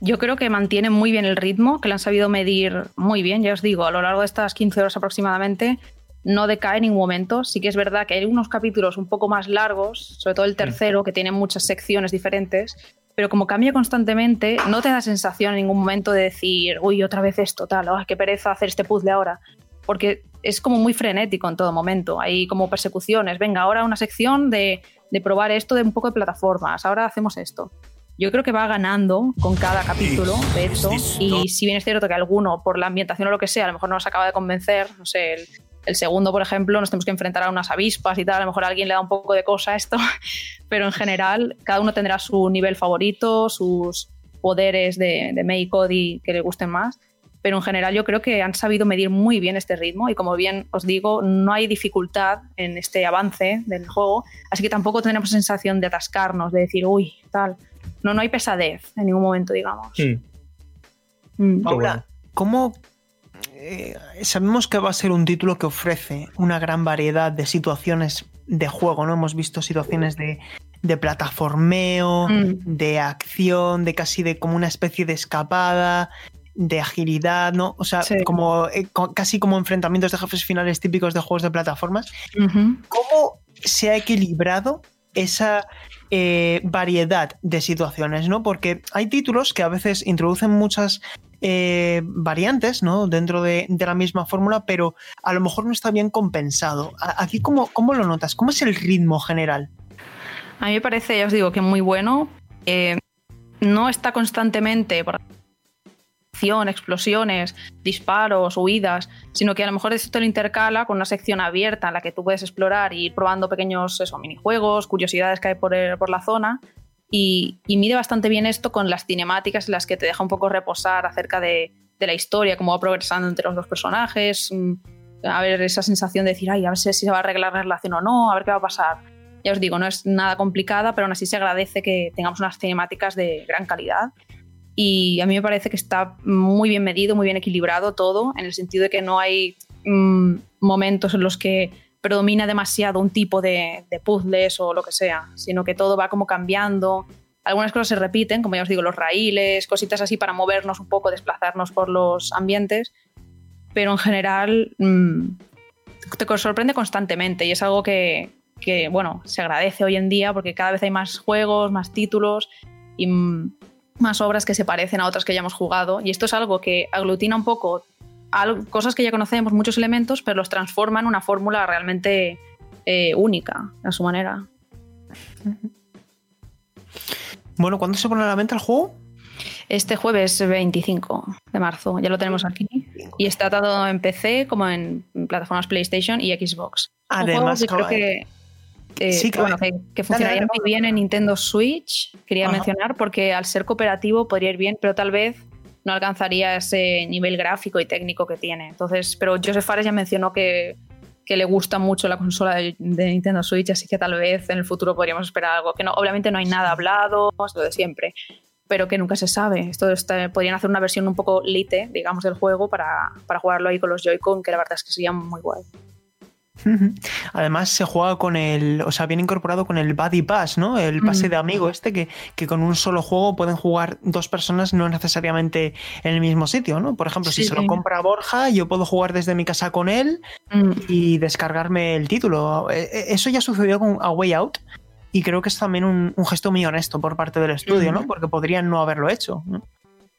Yo creo que mantiene muy bien el ritmo, que lo han sabido medir muy bien, ya os digo, a lo largo de estas 15 horas aproximadamente no decae en ningún momento. Sí que es verdad que hay unos capítulos un poco más largos, sobre todo el tercero, que tiene muchas secciones diferentes, pero como cambia constantemente, no te da sensación en ningún momento de decir, uy, otra vez esto, tal, oh, qué pereza hacer este puzzle ahora. Porque es como muy frenético en todo momento. Hay como persecuciones. Venga, ahora una sección de, de probar esto de un poco de plataformas. Ahora hacemos esto. Yo creo que va ganando con cada capítulo, de hecho, y si bien es cierto que alguno, por la ambientación o lo que sea, a lo mejor no nos acaba de convencer, no sé, el, el, segundo, por ejemplo, nos tenemos que enfrentar a unas avispas y tal, a lo mejor a alguien le da un poco de cosa a esto, pero en general cada uno tendrá su nivel favorito, sus poderes de, de May y Cody que le gusten más, pero en general yo creo que han sabido medir muy bien este ritmo y como bien os digo, no hay dificultad en este avance del juego, así que tampoco tenemos sensación de atascarnos, de decir, uy, tal. No, no hay pesadez en ningún momento, digamos. Mm. Mm. Ahora, ¿cómo eh, sabemos que va a ser un título que ofrece una gran variedad de situaciones de juego, ¿no? Hemos visto situaciones de, de plataformeo, Mm. de acción, de casi de como una especie de escapada, de agilidad, ¿no? O sea, Sí. como eh, casi como enfrentamientos de jefes finales típicos de juegos de plataformas. ¿Cómo se ha equilibrado esa eh, variedad de situaciones, ¿no? Porque hay títulos que a veces introducen muchas eh, variantes, ¿no? Dentro de, de la misma fórmula, pero a lo mejor no está bien compensado. Aquí, ¿cómo, ¿cómo lo notas? ¿Cómo es el ritmo general? A mí me parece, ya os digo, que muy bueno. Eh, no está constantemente por explosiones, disparos, huidas, sino que a lo mejor esto te lo intercala con una sección abierta en la que tú puedes explorar y ir probando pequeños eso, minijuegos, curiosidades que hay por, por la zona. Y, y mide bastante bien esto con las cinemáticas en las que te deja un poco reposar acerca de, de la historia, cómo va progresando entre los dos personajes, mm, a ver esa sensación de decir, ay, a ver si se va a arreglar la relación o no, a ver qué va a pasar. Ya os digo, no es nada complicada, pero aún así se agradece que tengamos unas cinemáticas de gran calidad. Y a mí me parece que está muy bien medido, muy bien equilibrado todo, en el sentido de que no hay mm, momentos en los que predomina demasiado un tipo de, de puzzles o lo que sea, sino que todo va como cambiando. Algunas cosas se repiten, como ya os digo, los raíles, cositas así para movernos un poco, desplazarnos por los ambientes, pero en general mm, te sorprende constantemente y es algo que, que, bueno, se agradece hoy en día porque cada vez hay más juegos, más títulos y mm, más obras que se parecen a otras que ya hemos jugado. Y esto es algo que aglutina un poco cosas que ya conocemos, muchos elementos, pero los transforma en una fórmula realmente eh, única a su manera. Bueno, ¿cuándo se pone a la venta el juego? Este jueves 25 de marzo, ya lo tenemos aquí. Y está tanto en PC como en plataformas PlayStation y Xbox. Además, creo que, eh, Sí, que, bueno, que, que funcionaría dale, muy bien en Nintendo Switch, quería Ajá. mencionar, porque al ser cooperativo podría ir bien, pero tal vez no alcanzaría ese nivel gráfico y técnico que tiene. Entonces, pero Joseph Fares ya mencionó que, que le gusta mucho la consola de, de Nintendo Switch, así que tal vez en el futuro podríamos esperar algo. Que no, obviamente no hay nada hablado, es lo de siempre, pero que nunca se sabe. Esto está- podrían hacer una versión un poco lite, digamos, del juego para, para jugarlo ahí con los Joy-Con, que la verdad es que sería muy guay. Además se juega con el, o sea, viene incorporado con el Buddy Pass, ¿no? El pase Mm. de amigo este que, que con un solo juego pueden jugar dos personas no necesariamente en el mismo sitio, ¿no? Por ejemplo, si se lo compra Borja, yo puedo jugar desde mi casa con él Mm. y descargarme el título. Eh, eh, Eso ya sucedió con A Way Out y creo que es también un, un gesto muy honesto por parte del estudio, ¿no? Porque podrían no haberlo hecho. ¿no?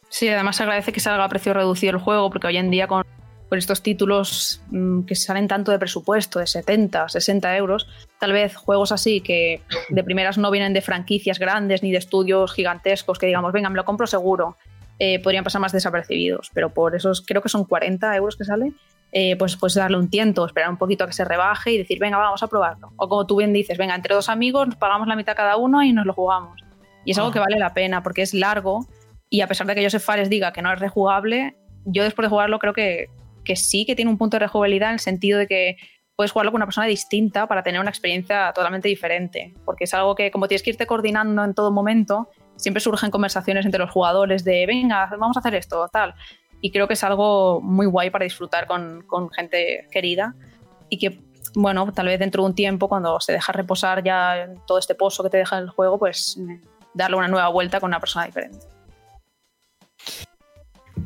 Sí, además se agradece que salga a precio reducido el juego, porque hoy en día con, con estos títulos mm, que salen tanto de presupuesto, de 70, 60 euros, tal vez juegos así que de primeras no vienen de franquicias grandes ni de estudios gigantescos que digamos, venga, me lo compro seguro, eh, podrían pasar más desapercibidos, pero por esos creo que son 40 euros que sale. eh, pues, pues darle un tiento, esperar un poquito a que se rebaje y decir, venga, vamos a probarlo. O como tú bien dices, venga, entre dos amigos nos pagamos la mitad cada uno y nos lo jugamos. Y es algo Ah. que vale la pena porque es largo, y a pesar de que Joseph Fares diga que no es rejugable, yo después de jugarlo creo que, que sí que tiene un punto de rejugabilidad en el sentido de que puedes jugarlo con una persona distinta para tener una experiencia totalmente diferente. Porque es algo que, como tienes que irte coordinando en todo momento, siempre surgen conversaciones entre los jugadores de, venga, vamos a hacer esto, tal. Y creo que es algo muy guay para disfrutar con, con gente querida y que, bueno, tal vez dentro de un tiempo, cuando se deja reposar ya todo este pozo que te deja el juego, pues darle una nueva vuelta con una persona diferente.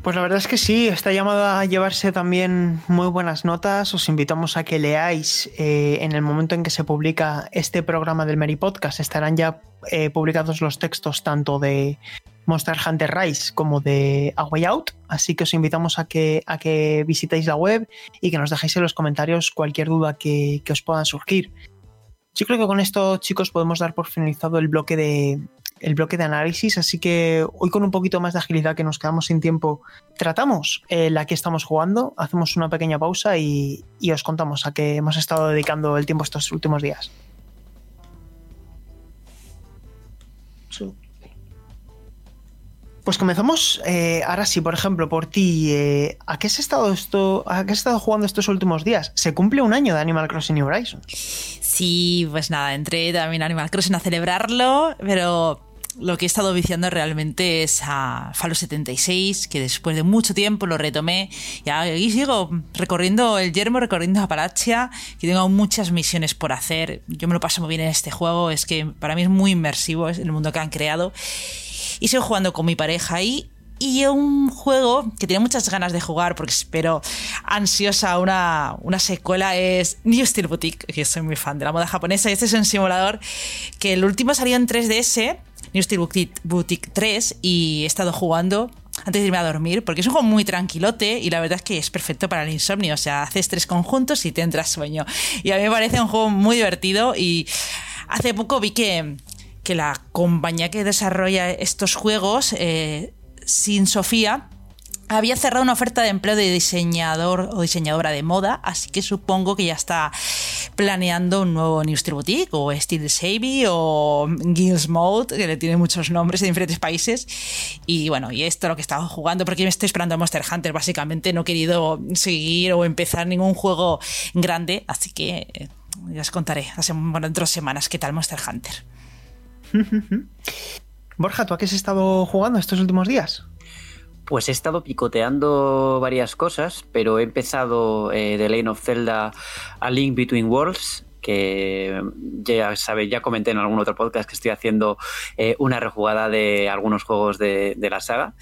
Pues la verdad es que sí, está llamada a llevarse también muy buenas notas. Os invitamos a que leáis eh, en el momento en que se publica este programa del Mary Podcast. Estarán ya eh, publicados los textos tanto de Monster Hunter Rise como de A Way Out. Así que os invitamos a que, a que visitéis la web y que nos dejéis en los comentarios cualquier duda que, que os pueda surgir. Yo creo que con esto, chicos, podemos dar por finalizado el bloque de, el bloque de análisis, así que hoy con un poquito más de agilidad que nos quedamos sin tiempo, tratamos eh, la que estamos jugando, hacemos una pequeña pausa y, y os contamos a qué hemos estado dedicando el tiempo estos últimos días. Pues comenzamos, eh, ahora sí, por ejemplo, por ti, eh, ¿a qué has estado esto, a qué has estado jugando estos últimos días? Se cumple un año de Animal Crossing New Horizons. Sí, pues nada, entré también a Animal Crossing a celebrarlo, pero lo que he estado viciando realmente es a Fallout 76, que después de mucho tiempo lo retomé y ahí sigo recorriendo el yermo, recorriendo Apalachia, que tengo muchas misiones por hacer. Yo me lo paso muy bien en este juego, es que para mí es muy inmersivo, es el mundo que han creado. Y sigo jugando con mi pareja ahí. Y un juego que tiene muchas ganas de jugar porque espero ansiosa una, una secuela es New Steel Boutique, que soy muy fan de la moda japonesa. Y este es un simulador que el último salió en 3DS, New Steel Boutique 3, y he estado jugando antes de irme a dormir, porque es un juego muy tranquilote y la verdad es que es perfecto para el insomnio. O sea, haces tres conjuntos y te entras sueño. Y a mí me parece un juego muy divertido y hace poco vi que que la compañía que desarrolla estos juegos, eh, Sin Sofía, había cerrado una oferta de empleo de diseñador o diseñadora de moda, así que supongo que ya está planeando un nuevo New Steel Boutique o Steel Savvy o Gills Mode, que le tiene muchos nombres en diferentes países. Y bueno, y esto es lo que he estado jugando, porque me estoy esperando a Monster Hunter, básicamente no he querido seguir o empezar ningún juego grande, así que eh, ya os contaré hace, bueno, dentro de semanas qué tal Monster Hunter. Borja, ¿tú a qué has estado jugando estos últimos días? Pues he estado picoteando varias cosas, pero he empezado eh, The Lane of Zelda a Link Between Worlds, que ya sabéis, ya comenté en algún otro podcast que estoy haciendo eh, una rejugada de algunos juegos de, de la saga.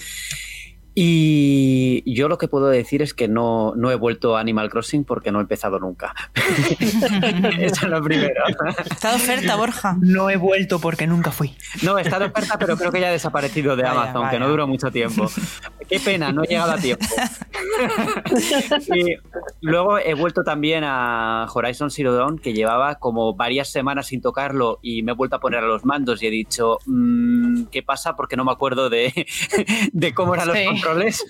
Y yo lo que puedo decir es que no, no he vuelto a Animal Crossing porque no he empezado nunca. Eso es lo primero. Está de oferta, Borja. No he vuelto porque nunca fui. No, está de oferta, pero creo que ya ha desaparecido de Vaya, Amazon, que no duró mucho tiempo. Qué pena, no he llegado a tiempo. y luego he vuelto también a Horizon Zero Dawn, que llevaba como varias semanas sin tocarlo y me he vuelto a poner a los mandos y he dicho, mm, ¿qué pasa? Porque no me acuerdo de, de cómo eran los Sí. Controles.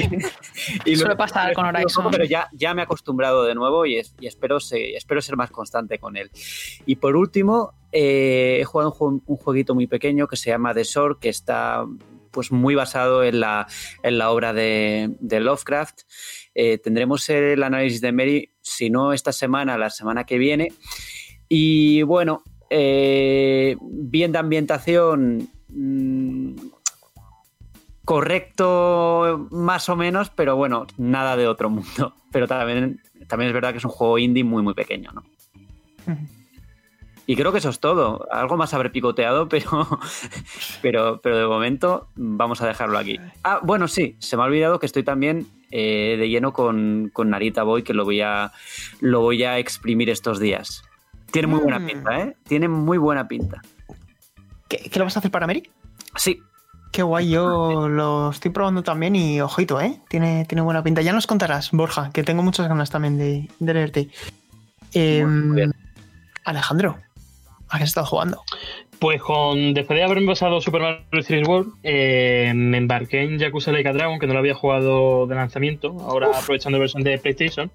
y Suele pasar con Horizon. Pero ya, ya me he acostumbrado de nuevo y, es- y espero, se- espero ser más constante con él. Y por último, eh, he jugado un, jue- un jueguito muy pequeño que se llama The Sword, que está pues muy basado en la, en la obra de, de Lovecraft. Eh, tendremos el análisis de Mary, si no esta semana, la semana que viene. Y bueno, eh, bien de ambientación, mm, correcto más o menos, pero bueno, nada de otro mundo. Pero también, también es verdad que es un juego indie muy, muy pequeño, ¿no? Y creo que eso es todo. Algo más habré picoteado, pero, pero, pero de momento vamos a dejarlo aquí. Ah, bueno, sí, se me ha olvidado que estoy también eh, de lleno con, con Narita Boy, que lo voy, a, lo voy a exprimir estos días. Tiene muy buena Mm. pinta, ¿eh? Tiene muy buena pinta. ¿Qué, qué lo vas a hacer para Mary? Sí, Qué guay, yo lo estoy probando también y ojito, ¿eh? Tiene, tiene buena pinta. Ya nos contarás, Borja, que tengo muchas ganas también de, de leerte. Eh, Muy bien. Alejandro, ¿a qué has estado jugando? Pues con, después de haberme pasado Super Mario 3D World, eh, me embarqué en Yakuza Like a Dragon, que no lo había jugado de lanzamiento, ahora aprovechando la versión de PlayStation.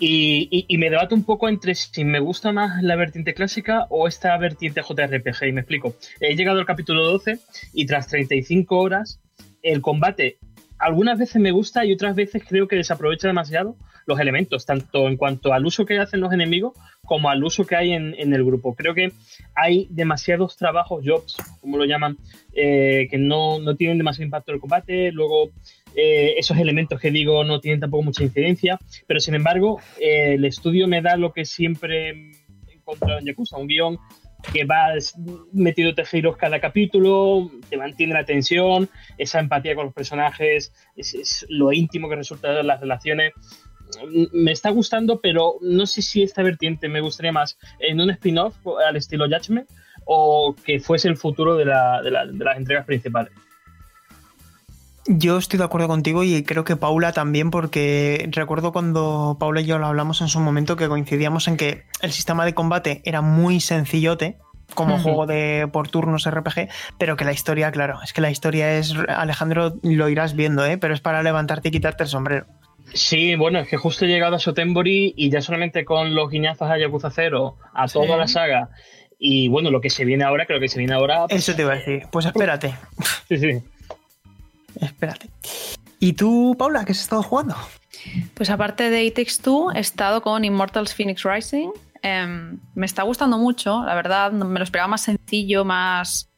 Y, y- y me debato un poco entre si me gusta más la vertiente clásica o esta vertiente JRPG. Y me explico. He llegado al capítulo 12 y tras 35 horas, el combate algunas veces me gusta y otras veces creo que desaprovecha demasiado los elementos, tanto en cuanto al uso que hacen los enemigos como al uso que hay en, en el grupo. Creo que hay demasiados trabajos, jobs, como lo llaman, eh, que no, no tienen demasiado impacto en el combate. Luego, eh, esos elementos que digo no tienen tampoco mucha incidencia. Pero sin embargo, eh, el estudio me da lo que siempre he encontrado en Yakuza, un guion que va metido giros cada capítulo, te mantiene la tensión, esa empatía con los personajes, es, es lo íntimo que resulta de las relaciones. Me está gustando, pero no sé si esta vertiente me gustaría más en un spin-off al estilo Judgment o que fuese el futuro de, la- de la- de las entregas principales. Yo estoy de acuerdo contigo y creo que Paula también, porque recuerdo cuando Paula y yo lo hablamos en su momento que coincidíamos en que el sistema de combate era muy sencillote como juego de por turnos RPG, pero que la historia, claro, es que la historia es, Alejandro, lo irás viendo, ¿eh? pero es para levantarte y quitarte el sombrero. Sí, bueno, es que justo he llegado a Sotenbori y ya solamente con los guiñazos a Yakuza 0, a Sí. toda la saga, y bueno, lo que se viene ahora, creo que se viene ahora. Eso te iba a decir, pues espérate. Sí, sí. espérate. ¿Y tú, Paula, qué has estado jugando? Pues aparte de It Takes Two, he estado con Immortals Phoenix Rising. Em, me está gustando mucho, la verdad, me lo esperaba más sencillo, más,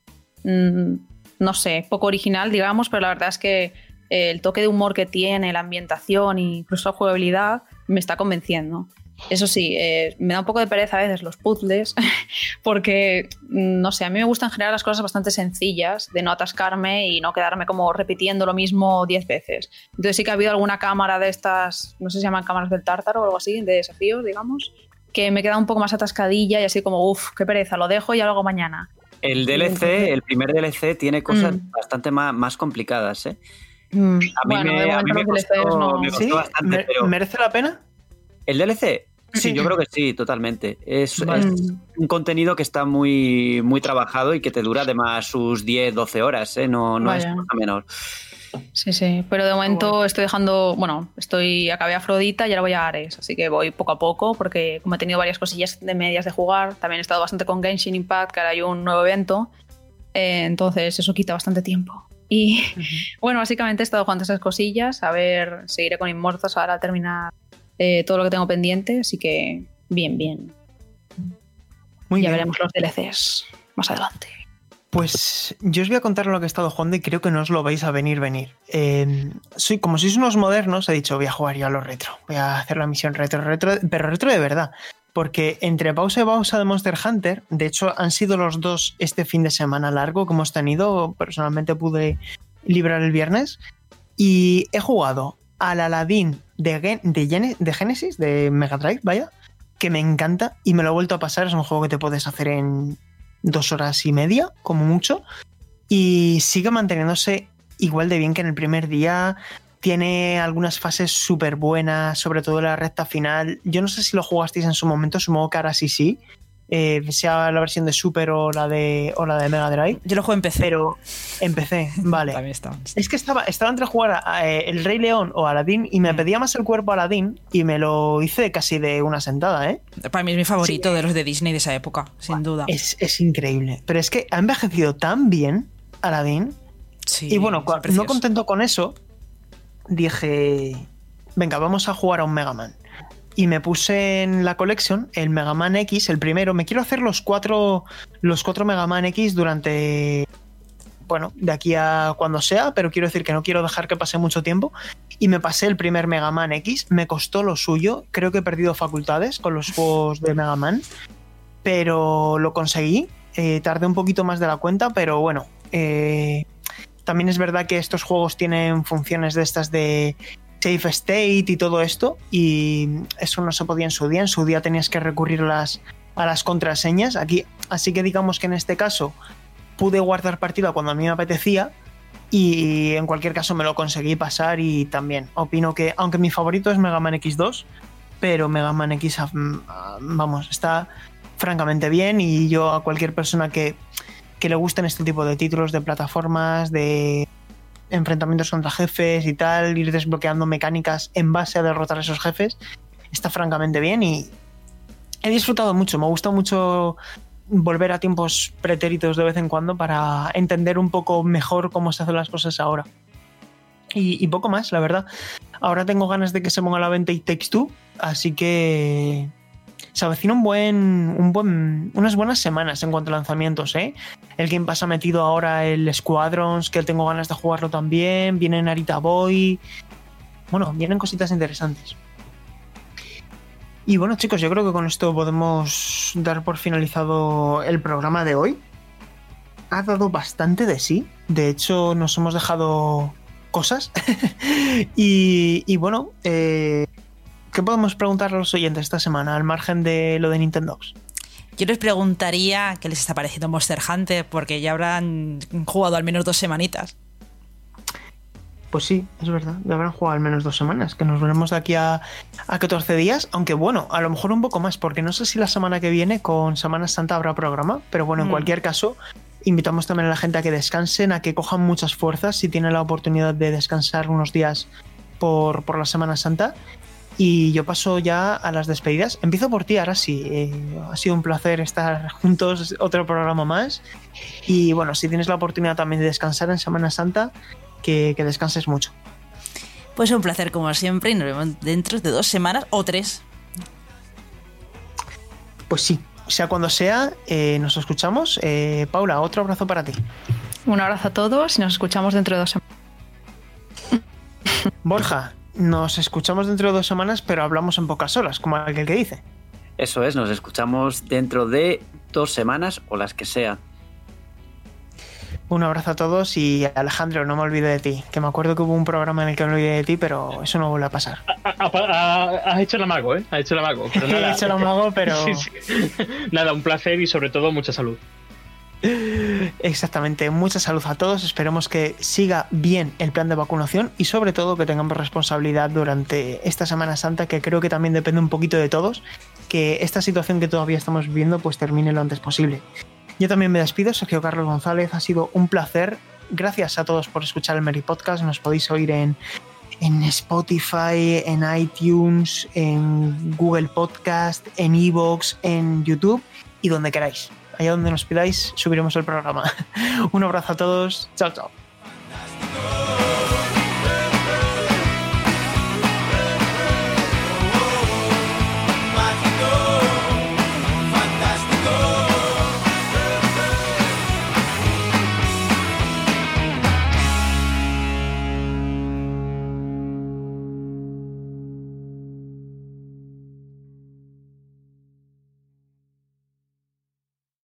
mm, no sé, poco original, digamos, pero la verdad es que el toque de humor que tiene, la ambientación e incluso la jugabilidad me está convenciendo. Eso sí, eh, me da un poco de pereza a veces los puzzles, porque, mm, no sé, a mí me gustan en general las cosas bastante sencillas, de no atascarme y no quedarme como repitiendo lo mismo 10 veces. Entonces sí que ha habido alguna cámara de estas, no sé si se llaman cámaras del tártaro o algo así, de desafíos, digamos, que me queda un poco más atascadilla y así como, uff, qué pereza, lo dejo y ya lo hago mañana. El DLC, el primer DLC, tiene cosas mm. bastante más, más complicadas, ¿eh? Mm. A mí me, a mí me costó, no... ¿Sí? bastante. Pero... ¿Merece la pena? ¿El DLC? Sí, yo creo que sí, totalmente. Es, un contenido que está muy, muy trabajado y que te dura además sus 10, 12 horas, ¿eh? no, no es cosa menor. Sí, sí, pero de momento estoy dejando, bueno, estoy, acabé Afrodita y ahora voy a Ares, así que voy poco a poco porque como he tenido varias cosillas de medias de jugar, también he estado bastante con Genshin Impact, que ahora hay un nuevo evento, eh, entonces eso quita bastante tiempo. Y bueno, básicamente he estado jugando esas cosillas, a ver, seguiré con Immortals ahora al terminar eh, todo lo que tengo pendiente, así que bien, bien. Muy ya veremos los DLCs más adelante. Pues yo os voy a contar lo que he estado jugando y creo que no os lo vais a venir venir. Em, soy, como sois unos modernos, he dicho, voy a jugar yo a los retro. Voy a hacer la misión retro, retro, pero retro de verdad. Porque entre pausa y pausa de Monster Hunter, de hecho han sido los dos este fin de semana largo que hemos tenido. Personalmente pude librar el viernes. Y he jugado al Aladdin de, de, de Genesis, de Mega Drive, vaya, que me encanta y me lo he vuelto a pasar. Es un juego que te puedes hacer en dos horas y media, como mucho, y sigue manteniéndose igual de bien que en el primer día. Tiene algunas fases súper buenas, sobre todo la recta final. Yo no sé si lo jugasteis en su momento, supongo que ahora sí sí. Eh, sea la versión de Super o la de, o la de Mega Drive. Yo lo juego en PC. Pero en PC, vale. También está. Es que estaba, estaba entre jugar eh, el Rey León o Aladdin y me mm. pedía más el cuerpo Aladdin y me lo hice casi de una sentada, ¿eh? Para mí es mi favorito de los de Disney de esa época, sin duda. Es, es, increíble. Pero es que ha envejecido tan bien Aladdin. Sí, y bueno, no contento con eso, dije, venga, vamos a jugar a un Mega Man y me puse en la colección el Mega Man X, el primero. Me quiero hacer los cuatro, los cuatro Mega Man X durante, bueno, de aquí a cuando sea, pero quiero decir que no quiero dejar que pase mucho tiempo. Y me pasé el primer Mega Man X, me costó lo suyo, creo que he perdido facultades con los juegos de Mega Man, pero lo conseguí. Eh, tardé un poquito más de la cuenta, pero bueno. Eh, también es verdad que estos juegos tienen funciones de estas de safe state y todo esto, y eso no se podía en su día. En su día tenías que recurrir las, a las contraseñas. Aquí, así que digamos que en este caso pude guardar partida cuando a mí me apetecía. Y en cualquier caso me lo conseguí pasar y también opino que, aunque mi favorito es Mega Man X2, pero Mega Man X, ah, vamos, está francamente bien y yo a cualquier persona que, que le gusten este tipo de títulos de plataformas, de enfrentamientos contra jefes y tal, ir desbloqueando mecánicas en base a derrotar a esos jefes, está francamente bien y he disfrutado mucho, me gusta mucho volver a tiempos pretéritos de vez en cuando para entender un poco mejor cómo se hacen las cosas ahora. Y, poco más, la verdad. Ahora tengo ganas de que se ponga a la venta y Takes Two, así que se avecina un buen, un buen, unas buenas semanas en cuanto a lanzamientos. ¿eh? El Game Pass ha metido ahora el Squadrons, que tengo ganas de jugarlo también. Viene Narita Boy. Bueno, vienen cositas interesantes. Y bueno, chicos, yo creo que con esto podemos dar por finalizado el programa de hoy. Ha dado bastante de sí. De hecho, nos hemos dejado cosas. y, y, bueno, eh, ¿Qué podemos preguntar a los oyentes esta semana, al margen de lo de Nintendo? Yo les preguntaría qué les está pareciendo Monster Hunter, porque ya habrán jugado al menos dos semanitas. Pues sí, es verdad, ya habrán jugado al menos dos semanas, que nos veremos de aquí a, a 14 días, aunque bueno, a lo mejor un poco más, porque no sé si la semana que viene con Semana Santa habrá programa, pero bueno, en mm. cualquier caso, invitamos también a la gente a que descansen, a que cojan muchas fuerzas si tienen la oportunidad de descansar unos días por, por la Semana Santa y yo paso ya a las despedidas. Empiezo por ti, ahora sí. Eh, ha sido un placer estar juntos, otro programa más. Y bueno, si tienes la oportunidad también de descansar en Semana Santa, que, que descanses mucho. Pues un placer como siempre y nos vemos dentro de dos semanas o tres. Pues sí, sea cuando sea, eh, nos escuchamos. Eh, Paula, otro abrazo para ti. Un abrazo a todos y nos escuchamos dentro de dos semanas. Borja, nos escuchamos dentro de dos semanas, pero hablamos en pocas horas, como aquel que dice. Eso es, nos escuchamos dentro de dos semanas o las que sean. Un abrazo a todos y Alejandro, no me olvide de ti. Que me acuerdo que hubo un programa en el que me olvidé de ti, pero eso no vuelve a pasar. has hecho el amago, ¿eh? Has hecho el amago. Pero nada. He hecho el amago, pero. Sí, sí. Nada, un placer y sobre todo mucha salud. Exactamente, mucha salud a todos. Esperemos que siga bien el plan de vacunación y sobre todo que tengamos responsabilidad durante esta Semana Santa, que creo que también depende un poquito de todos, que esta situación que todavía estamos viviendo pues termine lo antes posible. Yo también me despido, Sergio Carlos González, ha sido un placer. Gracias a todos por escuchar el Meri Podcast, nos podéis oír en, en Spotify, en iTunes, en Google Podcast, en Evox, en YouTube y donde queráis allá donde nos pidáis, subiremos el programa. Un abrazo a todos, chao, chao.